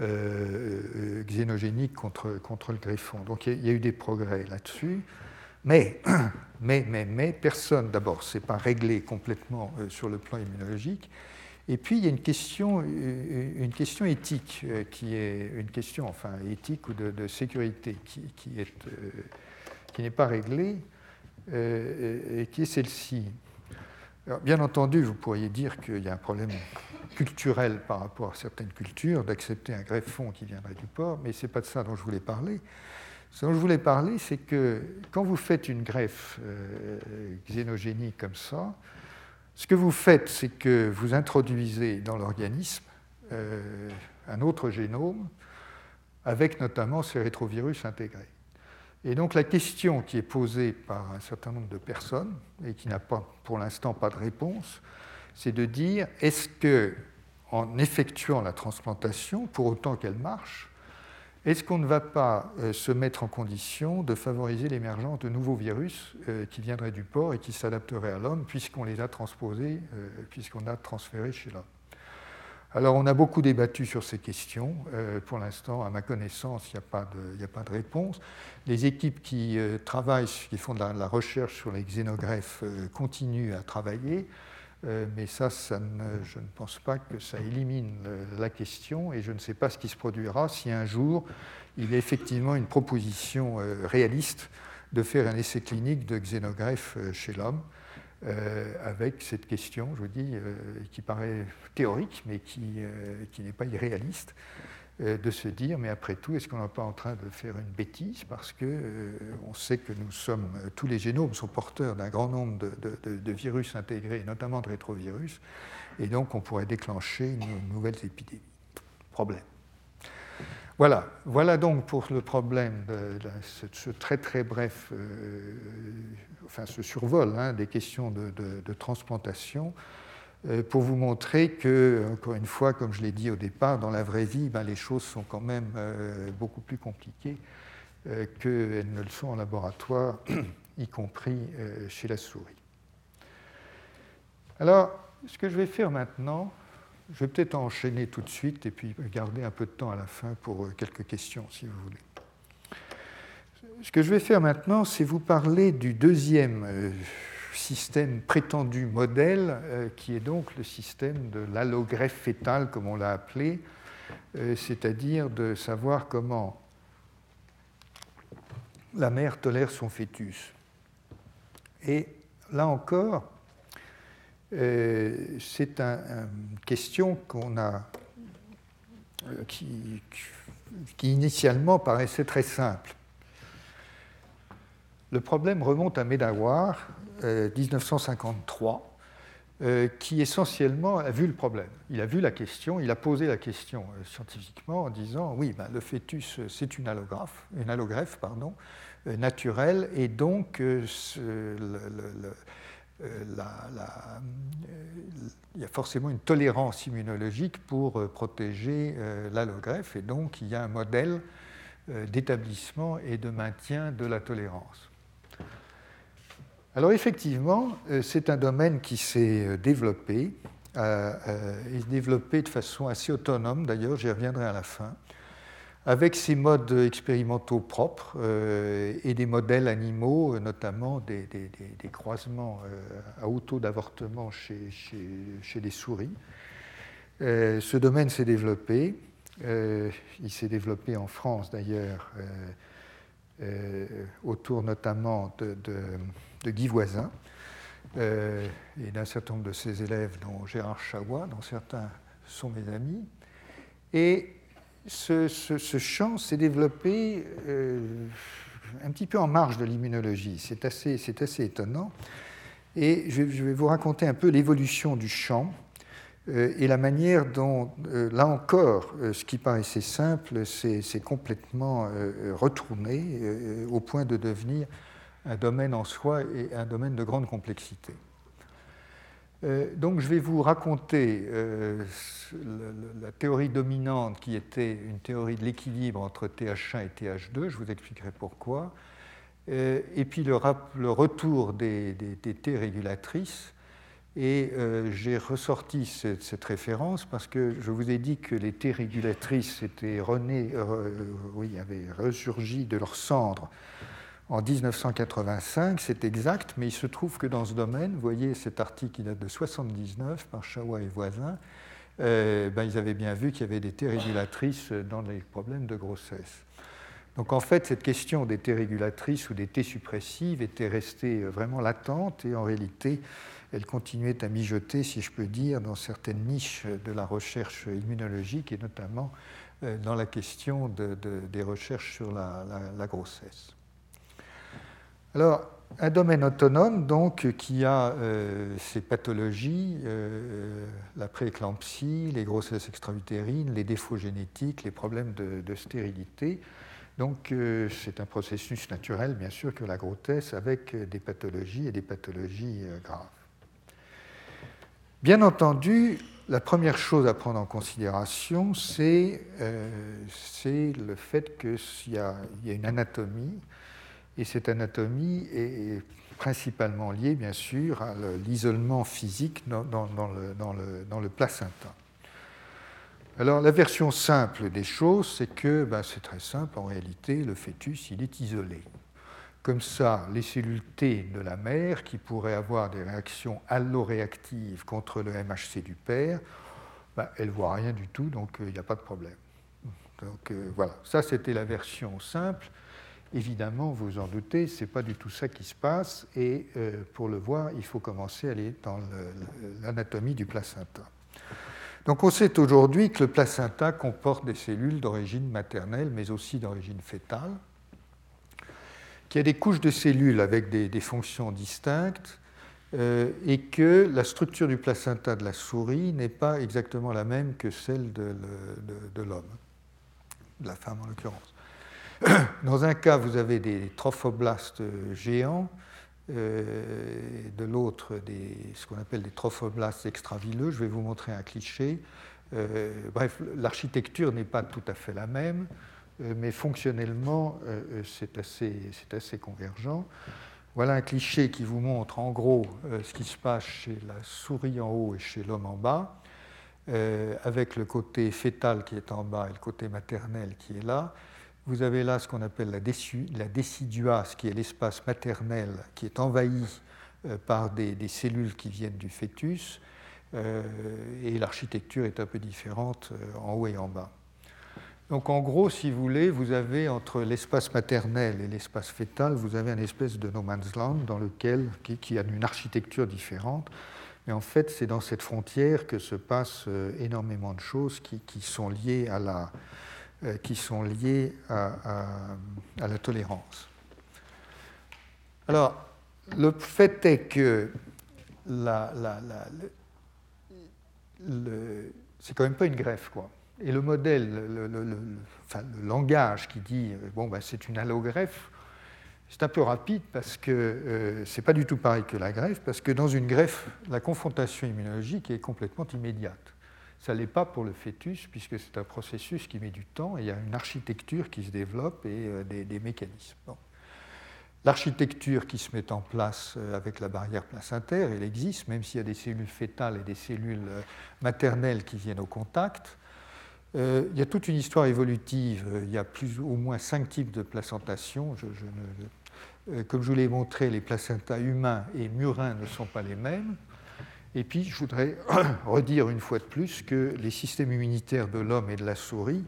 euh, xénogéniques contre, contre le greffon. Donc il y, a eu des progrès là-dessus. Mais, mais, mais, mais, personne, d'abord, ce n'est pas réglé complètement sur le plan immunologique. Et puis, il y a une question, une question éthique, qui est une question enfin, éthique ou de, sécurité qui, est, qui n'est pas réglée. Euh, et qui est celle-ci. Bien entendu, vous pourriez dire qu'il y a un problème culturel par rapport à certaines cultures, d'accepter un greffon qui viendrait du porc, mais ce n'est pas de ça dont je voulais parler. Ce dont je voulais parler, c'est que quand vous faites une greffe euh, comme ça, ce que vous faites, c'est que vous introduisez dans l'organisme euh, un autre génome avec notamment ces rétrovirus intégrés. Et donc la question qui est posée par un certain nombre de personnes, et qui n'a pas pour l'instant pas de réponse, c'est de dire est-ce que, en effectuant la transplantation, pour autant qu'elle marche, est-ce qu'on ne va pas euh, se mettre en condition de favoriser l'émergence de nouveaux virus euh, qui viendraient du porc et qui s'adapteraient à l'homme, puisqu'on les a transposés, euh, puisqu'on a transféré chez l'homme? Alors on a beaucoup débattu sur ces questions. Pour l'instant, à ma connaissance, il n'y a, pas de réponse. Les équipes qui travaillent, qui font de la, recherche sur les xénogreffes continuent à travailler, mais ça, ça je ne pense pas que ça élimine la question et je ne sais pas ce qui se produira si un jour il est effectivement une proposition réaliste de faire un essai clinique de xénogreffe chez l'homme. Euh, avec cette question, je vous dis, euh, qui paraît théorique, mais euh, qui n'est pas irréaliste, de se dire, mais après tout, est-ce qu'on n'est pas en train de faire une bêtise Parce que on sait que nous sommes, tous les génomes sont porteurs d'un grand nombre de, virus intégrés, notamment de rétrovirus, et donc on pourrait déclencher une nouvelle épidémie. Problème. Voilà, voilà donc pour le problème de, ce, très très bref, euh, enfin ce survol hein, des questions de, transplantation, euh, pour vous montrer que, encore une fois, comme je l'ai dit au départ, dans la vraie vie, ben, les choses sont quand même euh, beaucoup plus compliquées qu'elles ne le sont en laboratoire, y compris chez la souris. Alors, ce que je vais faire maintenant, je vais peut-être enchaîner tout de suite et puis garder un peu de temps à la fin pour euh, quelques questions, si vous voulez. Ce que je vais faire maintenant, c'est vous parler du deuxième euh, système prétendu modèle, euh, qui est donc le système de l'allogreffe fétale, comme on l'a appelé, c'est-à-dire de savoir comment la mère tolère son fœtus. Et là encore, euh, c'est une question qu'on a, euh, qui, initialement paraissait très simple. Le problème remonte à Medawar, 1953, euh, qui essentiellement a vu le problème. Il a vu la question, il a posé la question scientifiquement en disant oui, ben, le fœtus c'est une allogreffe, une allogreffe pardon, naturelle, et donc euh, euh, il y a forcément une tolérance immunologique pour euh, protéger l'allogreffe et donc il y a un modèle d'établissement et de maintien de la tolérance. Alors effectivement, c'est un domaine qui s'est développé, et développé de façon assez autonome, d'ailleurs j'y reviendrai à la fin, avec ses modes expérimentaux propres euh, et des modèles animaux, notamment des, croisements euh, à haut taux d'avortement chez, les souris. Euh, ce domaine s'est développé. il s'est développé en France d'ailleurs, autour notamment de Guy Voisin et d'un certain nombre de ses élèves, dont Gérard Chaoua, dont certains sont mes amis. Et ce, champ s'est développé euh, un petit peu en marge de l'immunologie. C'est assez, assez, étonnant. Et je, vais vous raconter un peu l'évolution du champ euh, et la manière dont, euh, là encore, ce qui paraissait simple s'est complètement retourné au point de devenir un domaine en soi et un domaine de grande complexité. Euh, donc je vais vous raconter euh, la théorie dominante qui était une théorie de l'équilibre entre TH1 et TH2, je vous expliquerai pourquoi, euh, et puis le, retour des, T régulatrices. Et j'ai ressorti cette, référence parce que je vous ai dit que les T régulatrices étaient renées, oui, avaient ressurgi de leur cendre en 1985, c'est exact, mais il se trouve que dans ce domaine, vous voyez cet article qui date de 1979 par Chawa et voisins, euh, ben, ils avaient bien vu qu'il y avait des T régulatrices dans les problèmes de grossesse. Donc en fait, cette question des T régulatrices ou des T suppressives était restée vraiment latente et en réalité, elle continuait à mijoter, si je peux dire, dans certaines niches de la recherche immunologique et notamment euh, dans la question des recherches sur la grossesse. Alors, un domaine autonome, donc, qui a euh, ces pathologies, euh, la prééclampsie, les grossesses extra-utérines, les défauts génétiques, les problèmes de, stérilité. Donc, euh, c'est un processus naturel, bien sûr, que la grossesse avec des pathologies et des pathologies graves. Bien entendu, la première chose à prendre en considération, c'est le fait qu'il y, a une anatomie et cette anatomie est principalement liée, bien sûr, à l'isolement physique dans, le, placenta. Alors la version simple des choses, c'est que ben, c'est très simple, en réalité, le fœtus, il est isolé. Comme ça, les cellules T de la mère, qui pourraient avoir des réactions alloréactives contre le MHC du père, ben, elles ne voient rien du tout, donc euh, il n'y a pas de problème. Donc euh, voilà, ça c'était la version simple. Évidemment, vous en doutez, ce n'est pas du tout ça qui se passe, et euh, pour le voir, il faut commencer à aller dans l'anatomie du placenta. Donc on sait aujourd'hui que le placenta comporte des cellules d'origine maternelle, mais aussi d'origine fétale, qu'il y a des couches de cellules avec des, fonctions distinctes, euh, et que la structure du placenta de la souris n'est pas exactement la même que celle de l'homme, de la femme en l'occurrence. Dans un cas, vous avez des trophoblastes géants, euh, de l'autre, ce qu'on appelle des trophoblastes extravileux. Je vais vous montrer un cliché. Euh, bref, l'architecture n'est pas tout à fait la même, euh, mais fonctionnellement, c'est assez, assez, convergent. Voilà un cliché qui vous montre en gros ce qui se passe chez la souris en haut et chez l'homme en bas, avec le côté fœtal qui est en bas et le côté maternel qui est là. Vous avez là ce qu'on appelle la, déciduase, qui est l'espace maternel qui est envahi euh, par des, cellules qui viennent du fœtus, euh, et l'architecture est un peu différente euh, en haut et en bas. Donc en gros, si vous voulez, vous avez entre l'espace maternel et l'espace fœtal, vous avez une espèce de no man's land dans lequel, qui, a une architecture différente. Mais en fait, c'est dans cette frontière que se passent énormément de choses qui sont liées à la, qui sont liées à, la tolérance. Alors, le fait est que la, c'est quand même pas une greffe, quoi. Et le modèle, le, langage qui dit bon, ben, c'est une allogreffe, c'est un peu rapide parce que euh, c'est pas du tout pareil que la greffe, parce que dans une greffe, la confrontation immunologique est complètement immédiate. Ça ne l'est pas pour le fœtus, puisque c'est un processus qui met du temps, et il y a une architecture qui se développe et euh, des, mécanismes. L'architecture qui se met en place euh, avec la barrière placentaire, elle existe, même s'il y a des cellules fétales et des cellules euh, maternelles qui viennent au contact. il y a toute une histoire évolutive, il y a plus ou moins cinq types de placentation. comme je vous l'ai montré, les placentas humains et murins ne sont pas les mêmes. Et puis, je voudrais redire une fois de plus que les systèmes immunitaires de l'homme et de la souris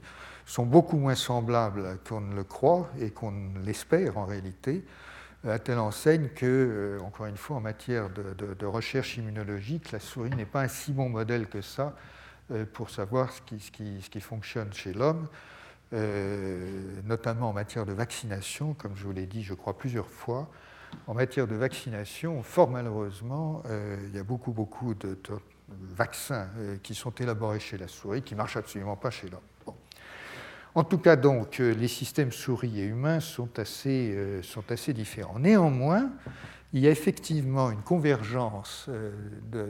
sont beaucoup moins semblables qu'on ne le croit et qu'on l'espère en réalité, à telle enseigne que, euh, encore une fois, en matière de, recherche immunologique, la souris n'est pas un si bon modèle que ça euh, pour savoir ce qui, ce qui fonctionne chez l'homme, euh, notamment en matière de vaccination, comme je vous l'ai dit, je crois, plusieurs fois en matière de vaccination, fort malheureusement, euh, il y a beaucoup, beaucoup de, vaccins euh, qui sont élaborés chez la souris qui ne marchent absolument pas chez l'homme. En tout cas, donc, les systèmes souris et humains sont assez, différents. Néanmoins, il y a effectivement une convergence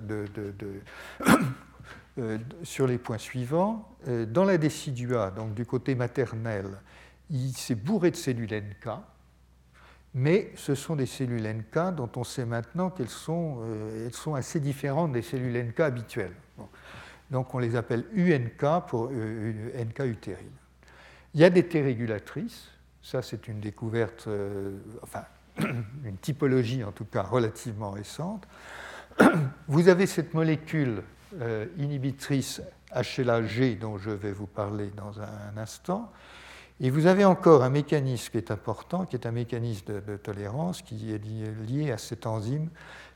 sur les points suivants. Dans la décidua, donc du côté maternel, il s'est bourré de cellules NK, mais ce sont des cellules NK dont on sait maintenant qu'elles sont, euh, elles sont assez différentes des cellules NK habituelles. Donc on les appelle UNK pour euh, NK utérine. Il y a des T régulatrices, ça c'est une découverte, euh, enfin une typologie en tout cas relativement récente. Vous avez cette molécule inhibitrice HLA-G dont je vais vous parler dans un instant, et vous avez encore un mécanisme qui est important, qui est un mécanisme de, tolérance, qui est lié, à cette enzyme,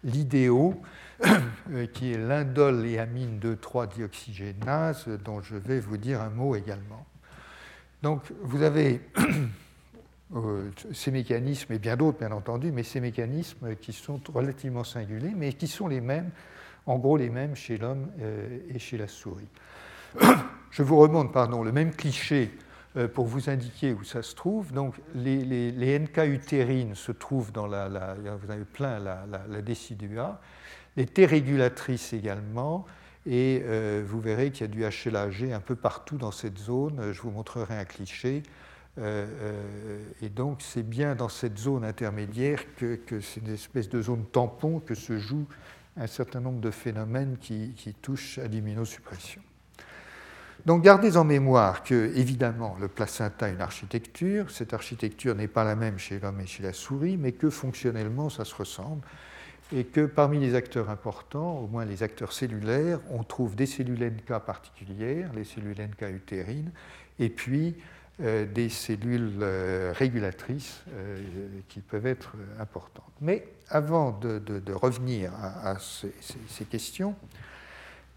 l'IDO, euh, qui est l'indoléamine 2,3-dioxygénase, dont je vais vous dire un mot également. Donc vous avez euh, ces mécanismes, et bien d'autres bien entendu, mais ces mécanismes qui sont relativement singuliers, mais qui sont les mêmes, en gros les mêmes chez l'homme euh, et chez la souris. Je vous remonte, pardon, le même cliché pour vous indiquer où ça se trouve. Donc, les, les, NK utérines se trouvent dans la, vous avez plein la, la, décidua, les T régulatrices également, et euh, vous verrez qu'il y a du HLAG un peu partout dans cette zone. Je vous montrerai un cliché. Euh, et donc, c'est bien dans cette zone intermédiaire que, c'est une espèce de zone tampon que se joue un certain nombre de phénomènes qui touchent à l'immunosuppression. Donc gardez en mémoire que, évidemment, le placenta a une architecture. Cette architecture n'est pas la même chez l'homme et chez la souris, mais que fonctionnellement, ça se ressemble. Et que parmi les acteurs importants, au moins les acteurs cellulaires, on trouve des cellules NK particulières, les cellules NK utérines, et puis euh, des cellules euh, régulatrices euh, qui peuvent être importantes. Mais avant de, revenir à, ces questions,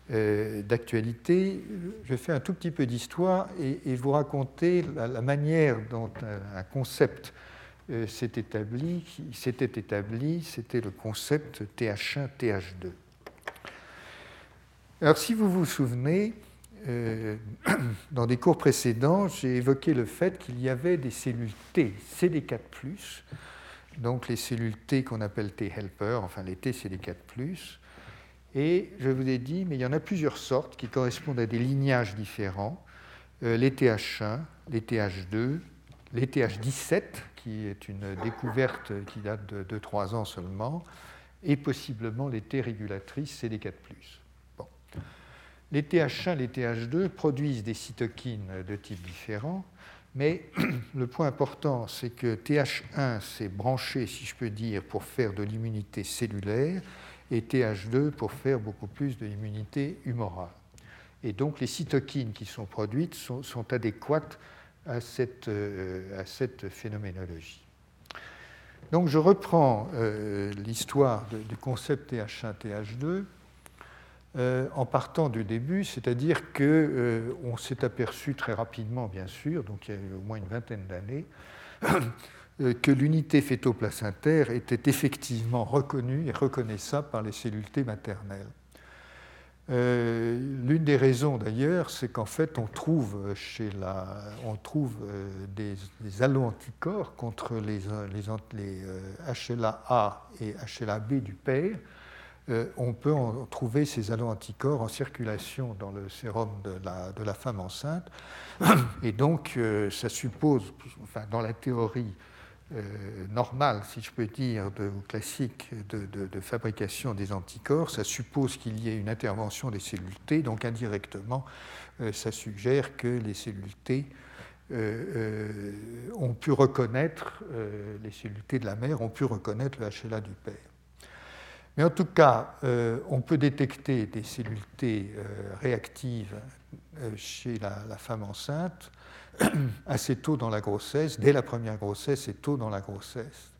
euh, d'actualité, je fais un tout petit peu d'histoire et, vous raconter la, manière dont un, concept euh, s'est établi, s'était établi, c'était le concept TH1, TH2. Alors si vous vous souvenez, euh, dans des cours précédents, j'ai évoqué le fait qu'il y avait des cellules T, CD4+, donc les cellules T qu'on appelle T-helper, enfin les T CD4+, et je vous ai dit, mais il y en a plusieurs sortes qui correspondent à des lignages différents. Euh, les TH1, les TH2, les TH17, qui est une découverte qui date de 2-3 ans seulement, et possiblement les T régulatrices CD4+. Bon. Les TH1, les TH2 produisent des cytokines de types différents, mais le point important, c'est que TH1 s'est branché, si je peux dire, pour faire de l'immunité cellulaire, et TH2 pour faire beaucoup plus de l'immunité humorale. Et donc les cytokines qui sont produites sont, adéquates à cette, euh, à cette, phénoménologie. Donc je reprends euh, l'histoire du concept TH1, TH2 euh, en partant du début, c'est-à-dire qu'on s'est aperçu très rapidement, bien sûr, donc il y a au moins une vingtaine d'années, que l'unité fœto-placentaire était effectivement reconnue et reconnaissable par les cellules maternelles. Euh, l'une des raisons d'ailleurs, c'est qu'en fait, on trouve, chez la, on trouve euh, des, des allo-anticorps contre les, les, les HLA-A et HLA-B du père. on peut en trouver ces allo-anticorps en circulation dans le sérum de la, de la femme enceinte. Et donc, ça suppose, enfin, dans la théorie, euh, normal, si je peux dire, de, classique de, fabrication des anticorps, ça suppose qu'il y ait une intervention des cellules T, donc indirectement, euh, ça suggère que les cellules T euh, ont pu reconnaître, les cellules T de la mère ont pu reconnaître le HLA du père. Mais en tout cas, on peut détecter des cellules T réactives chez la femme enceinte assez tôt dans la grossesse, dès la première grossesse et tôt dans la grossesse.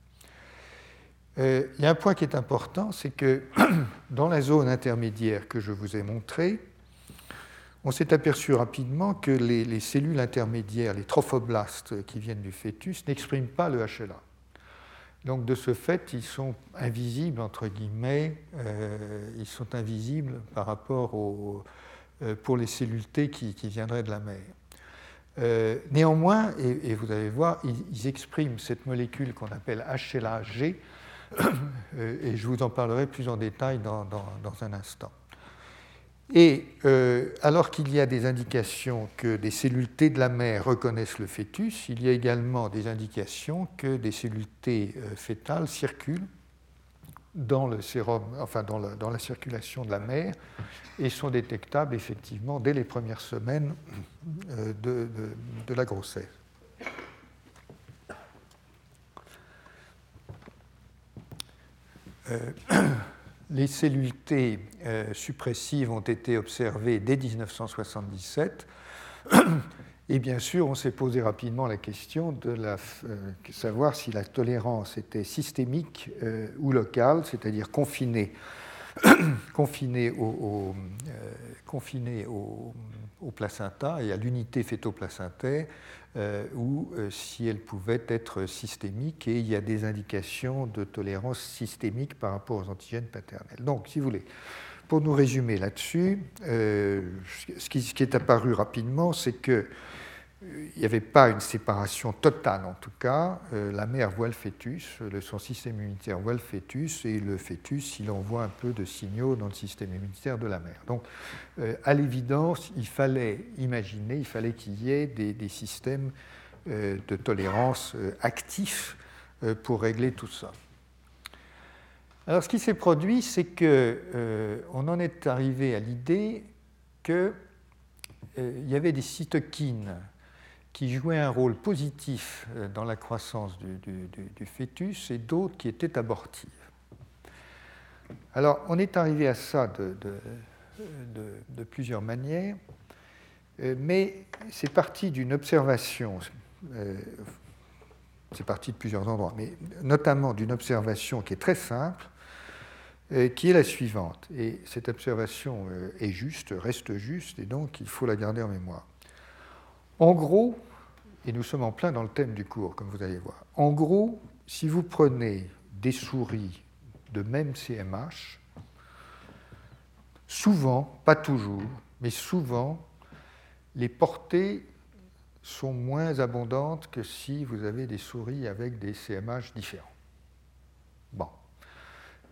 Euh, il y a un point qui est important, c'est que dans la zone intermédiaire que je vous ai montrée, on s'est aperçu rapidement que les, cellules intermédiaires, les trophoblastes qui viennent du fœtus, n'expriment pas le HLA. Donc de ce fait, ils sont invisibles, entre guillemets, euh, ils sont invisibles par rapport aux, euh, pour les cellules T qui viendraient de la mère. Néanmoins, et, vous allez voir, ils, expriment cette molécule qu'on appelle HLA-G, et je vous en parlerai plus en détail dans un instant. Et euh, alors qu'il y a des indications que des cellules T de la mère reconnaissent le fœtus, il y a également des indications que des cellules T euh, fétales circulent dans le sérum, enfin dans la, circulation de la mère et sont détectables effectivement dès les premières semaines euh, de, la grossesse. Les cellules T euh, suppressives ont été observées dès 1977. Et bien sûr, on s'est posé rapidement la question de euh, savoir si la tolérance était systémique euh, ou locale, c'est-à-dire confinée, confinée, au, au, placenta et à l'unité fœto-placentaire, euh, ou euh, si elle pouvait être systémique, et il y a des indications de tolérance systémique par rapport aux antigènes paternels. Donc, si vous voulez, pour nous résumer là-dessus, euh, ce, qui, est apparu rapidement, c'est que il n'y avait pas une séparation totale en tout cas. la mère voit le fœtus, son système immunitaire voit le fœtus, et le fœtus, il envoie un peu de signaux dans le système immunitaire de la mère. Donc, à l'évidence, il fallait imaginer, il fallait qu'il y ait des, systèmes de tolérance actifs pour régler tout ça. Alors, ce qui s'est produit, c'est qu'on en est arrivé à l'idée qu'il y avait des cytokines qui jouaient un rôle positif euh, dans la croissance du, fœtus et d'autres qui étaient abortives. Alors, on est arrivé à ça de, plusieurs manières, euh, mais c'est parti d'une observation, euh, c'est parti de plusieurs endroits, mais notamment d'une observation qui est très simple, qui est la suivante. Et cette observation est juste, reste juste, et donc il faut la garder en mémoire. En gros, et nous sommes en plein dans le thème du cours, comme vous allez voir. En gros, si vous prenez des souris de même CMH, souvent, pas toujours, mais souvent, les portées sont moins abondantes que si vous avez des souris avec des CMH différents. Bon.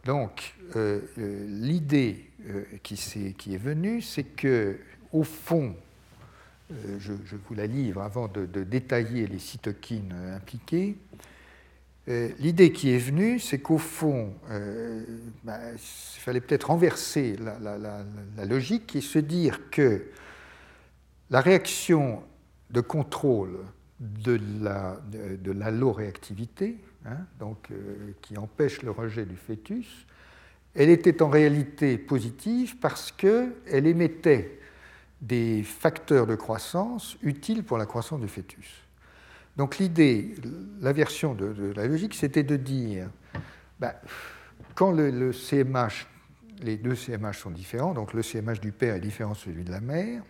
Donc, euh, euh, l'idée euh, qui, est venue, c'est que, au fond, je, vous la livre avant de, détailler les cytokines impliquées. L'idée qui est venue, c'est qu'au fond, bah, il fallait peut-être renverser la, logique et se dire que la réaction de contrôle de l'alloréactivité, hein, donc, qui empêche le rejet du fœtus, elle était en réalité positive parce qu'elle émettait des facteurs de croissance utiles pour la croissance du fœtus. Donc l'idée, la version de, la logique, c'était de dire, ben, quand le, CMH, les deux CMH sont différents, donc le CMH du père est différent de celui de la mère,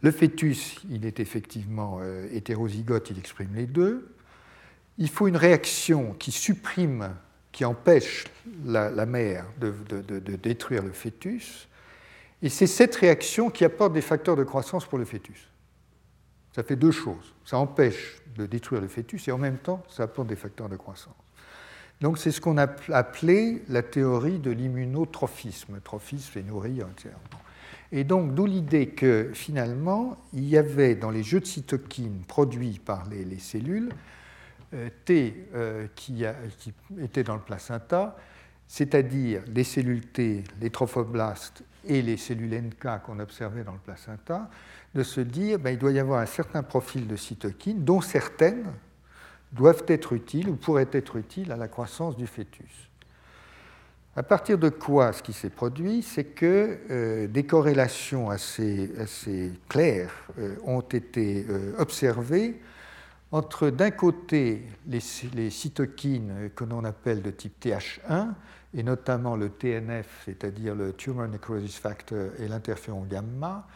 le fœtus, il est effectivement euh, hétérozygote, il exprime les deux, il faut une réaction qui supprime, qui empêche la, mère de, détruire le fœtus, et c'est cette réaction qui apporte des facteurs de croissance pour le fœtus. Ça fait deux choses. Ça empêche de détruire le fœtus et en même temps, ça apporte des facteurs de croissance. Donc c'est ce qu'on a appelé la théorie de l'immunotrophisme. Trophisme et nourrir, etc. Et donc d'où l'idée que finalement, il y avait dans les jeux de cytokines produits par les, cellules, T euh, qui, étaient dans le placenta, c'est-à-dire les cellules T, les trophoblastes et les cellules NK qu'on observait dans le placenta, de se dire ben, doit y avoir un certain profil de cytokines dont certaines doivent être utiles ou pourraient être utiles à la croissance du fœtus. À partir de quoi ce qui s'est produit, c'est que euh, des corrélations assez, claires euh, ont été observées entre d'un côté les, cytokines que l'on appelle de type TH1 et notamment le TNF, c'est-à-dire le Tumor Necrosis Factor et l'interféron gamma,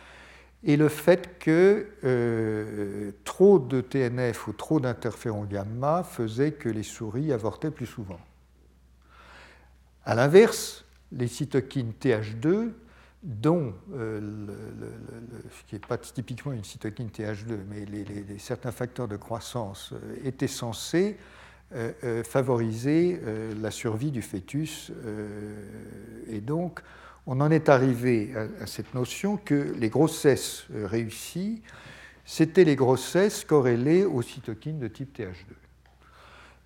et le fait que euh, trop de TNF ou trop d'interféron gamma faisait que les souris avortaient plus souvent. A l'inverse, les cytokines TH2 dont ce qui n'est pas typiquement une cytokine TH2, mais certains facteurs de croissance étaient censés favoriser la survie du fœtus. et donc, on en est arrivé à, cette notion que les grossesses réussies, c'était les grossesses corrélées aux cytokines de type TH2.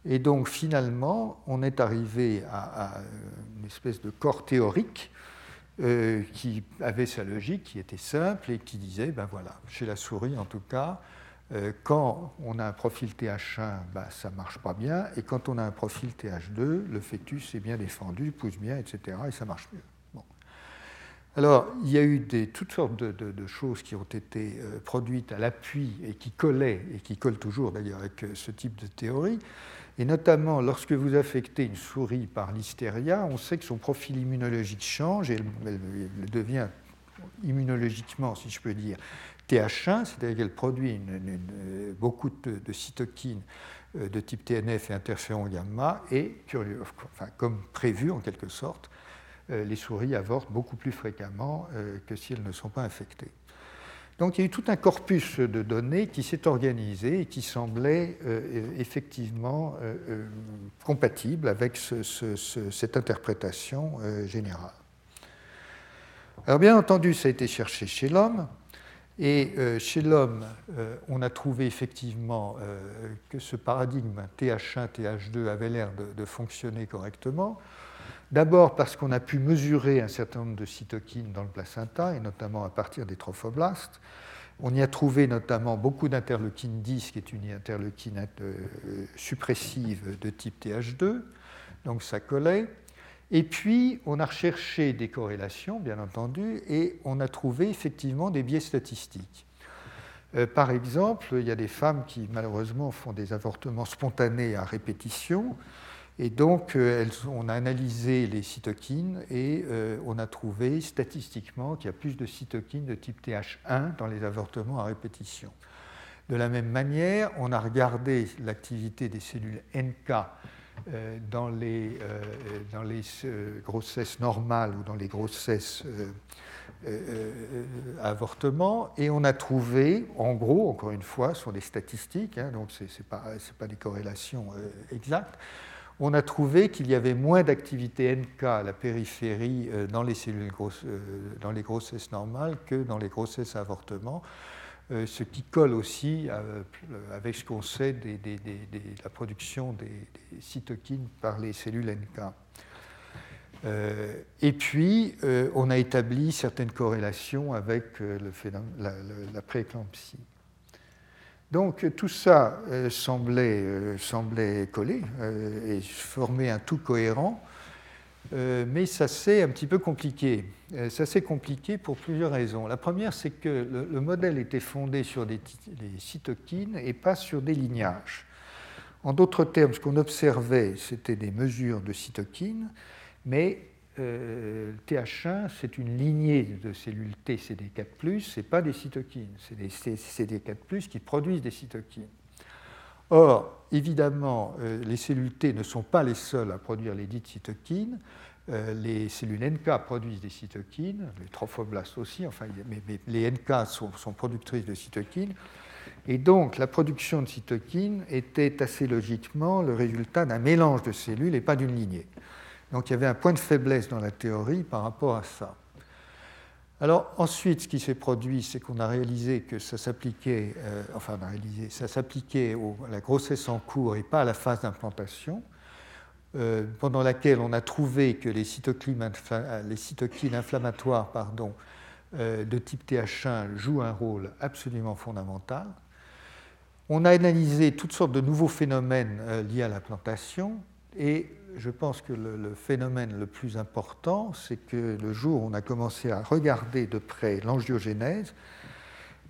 Et donc finalement, on est arrivé à, une espèce de corps théorique euh, qui avait sa logique, qui était simple et qui disait, ben voilà, chez la souris en tout cas, euh, quand on a un profil TH1, ben, ça ne marche pas bien, et quand on a un profil TH2, le fœtus est bien défendu, pousse bien, etc., et ça marche mieux. Alors, il y a eu des, toutes sortes de, choses qui ont été euh, produites à l'appui et qui collaient, et qui collent toujours d'ailleurs avec ce type de théorie. Et notamment, lorsque vous affectez une souris par l'hystéria, on sait que son profil immunologique change et elle, devient immunologiquement, si je peux dire, TH1, c'est-à-dire qu'elle produit euh, beaucoup de, cytokines de type TNF et interféron gamma, et, comme prévu en quelque sorte, euh, les souris avortent beaucoup plus fréquemment euh, que si elles ne sont pas infectées. Donc il y a eu tout un corpus de données qui s'est organisé et qui semblait euh, effectivement compatible avec cette interprétation générale. Alors bien entendu, ça a été cherché chez l'homme, et chez l'homme, on a trouvé effectivement que ce paradigme TH1, TH2 avait l'air de fonctionner correctement. D'abord parce qu'on a pu mesurer un certain nombre de cytokines dans le placenta, et notamment à partir des trophoblastes. On y a trouvé notamment beaucoup d'interleukine 10, qui est une interleukine euh, suppressive de type TH2, donc ça collait. Et puis, on a recherché des corrélations, bien entendu, et on a trouvé effectivement des biais statistiques. Euh, par exemple, il y a des femmes qui malheureusement font des avortements spontanés à répétition. Et donc, euh, on a analysé les cytokines et euh, on a trouvé statistiquement qu'il y a plus de cytokines de type TH1 dans les avortements à répétition. De la même manière, on a regardé l'activité des cellules NK euh, dans les, grossesses normales ou dans les grossesses à avortement et on a trouvé, en gros, encore une fois, sur des statistiques, hein, donc ce n'est pas, pas, des corrélations exactes, on a trouvé qu'il y avait moins d'activité NK à la périphérie euh, dans les cellules euh, dans les grossesses normales que dans les grossesses à avortement, euh, ce qui colle aussi avec ce qu'on sait de la production des, cytokines par les cellules NK. et puis, on a établi certaines corrélations avec la, la prééclampsie. Donc tout ça euh, semblait, euh, coller euh, et former un tout cohérent, mais ça s'est un petit peu compliqué. ça s'est compliqué pour plusieurs raisons. La première, c'est que le, modèle était fondé sur des, cytokines et pas sur des lignages. En d'autres termes, ce qu'on observait, c'était des mesures de cytokines, mais euh, TH1, c'est une lignée de cellules T CD4+, ce n'est pas des cytokines, c'est des CD4+, qui produisent des cytokines. Or, évidemment, euh, les cellules T ne sont pas les seules à produire les dites cytokines. Euh, les cellules NK produisent des cytokines, les trophoblastes aussi, enfin, mais, les NK sont, sont, productrices de cytokines. Et donc, la production de cytokines était assez logiquement le résultat d'un mélange de cellules et pas d'une lignée. Donc il y avait un point de faiblesse dans la théorie par rapport à ça. Alors ensuite, ce qui s'est produit, c'est qu'on a réalisé que ça s'appliquait, euh, enfin ça s'appliquait à la grossesse en cours et pas à la phase d'implantation, euh, pendant laquelle on a trouvé que les cytokines, les cytokines inflammatoires pardon, euh, de type TH1 jouent un rôle absolument fondamental. On a analysé toutes sortes de nouveaux phénomènes liés à l'implantation et je pense que le, phénomène le plus important, c'est que le jour où on a commencé à regarder de près l'angiogénèse,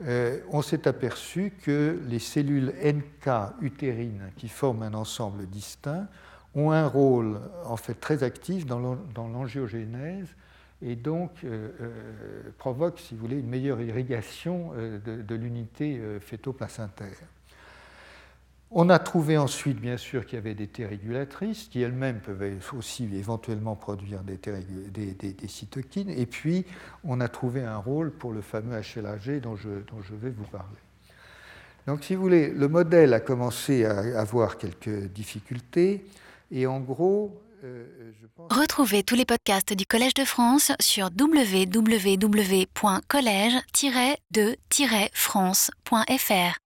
euh, on s'est aperçu que les cellules NK utérines qui forment un ensemble distinct ont un rôle en fait très actif dans l'angiogénèse et donc euh, euh, provoquent, si vous voulez, une meilleure irrigation de, l'unité fœto-placentaire. On a trouvé ensuite, bien sûr, qu'il y avait des T régulatrices qui elles-mêmes peuvent aussi éventuellement produire des, cytokines. Et puis, on a trouvé un rôle pour le fameux HLA-G dont je, dont je vais vous parler. Donc, si vous voulez, le modèle a commencé à avoir quelques difficultés. Et en gros, euh, je pense... Retrouvez tous les podcasts du Collège de France sur www.collège-de-france.fr.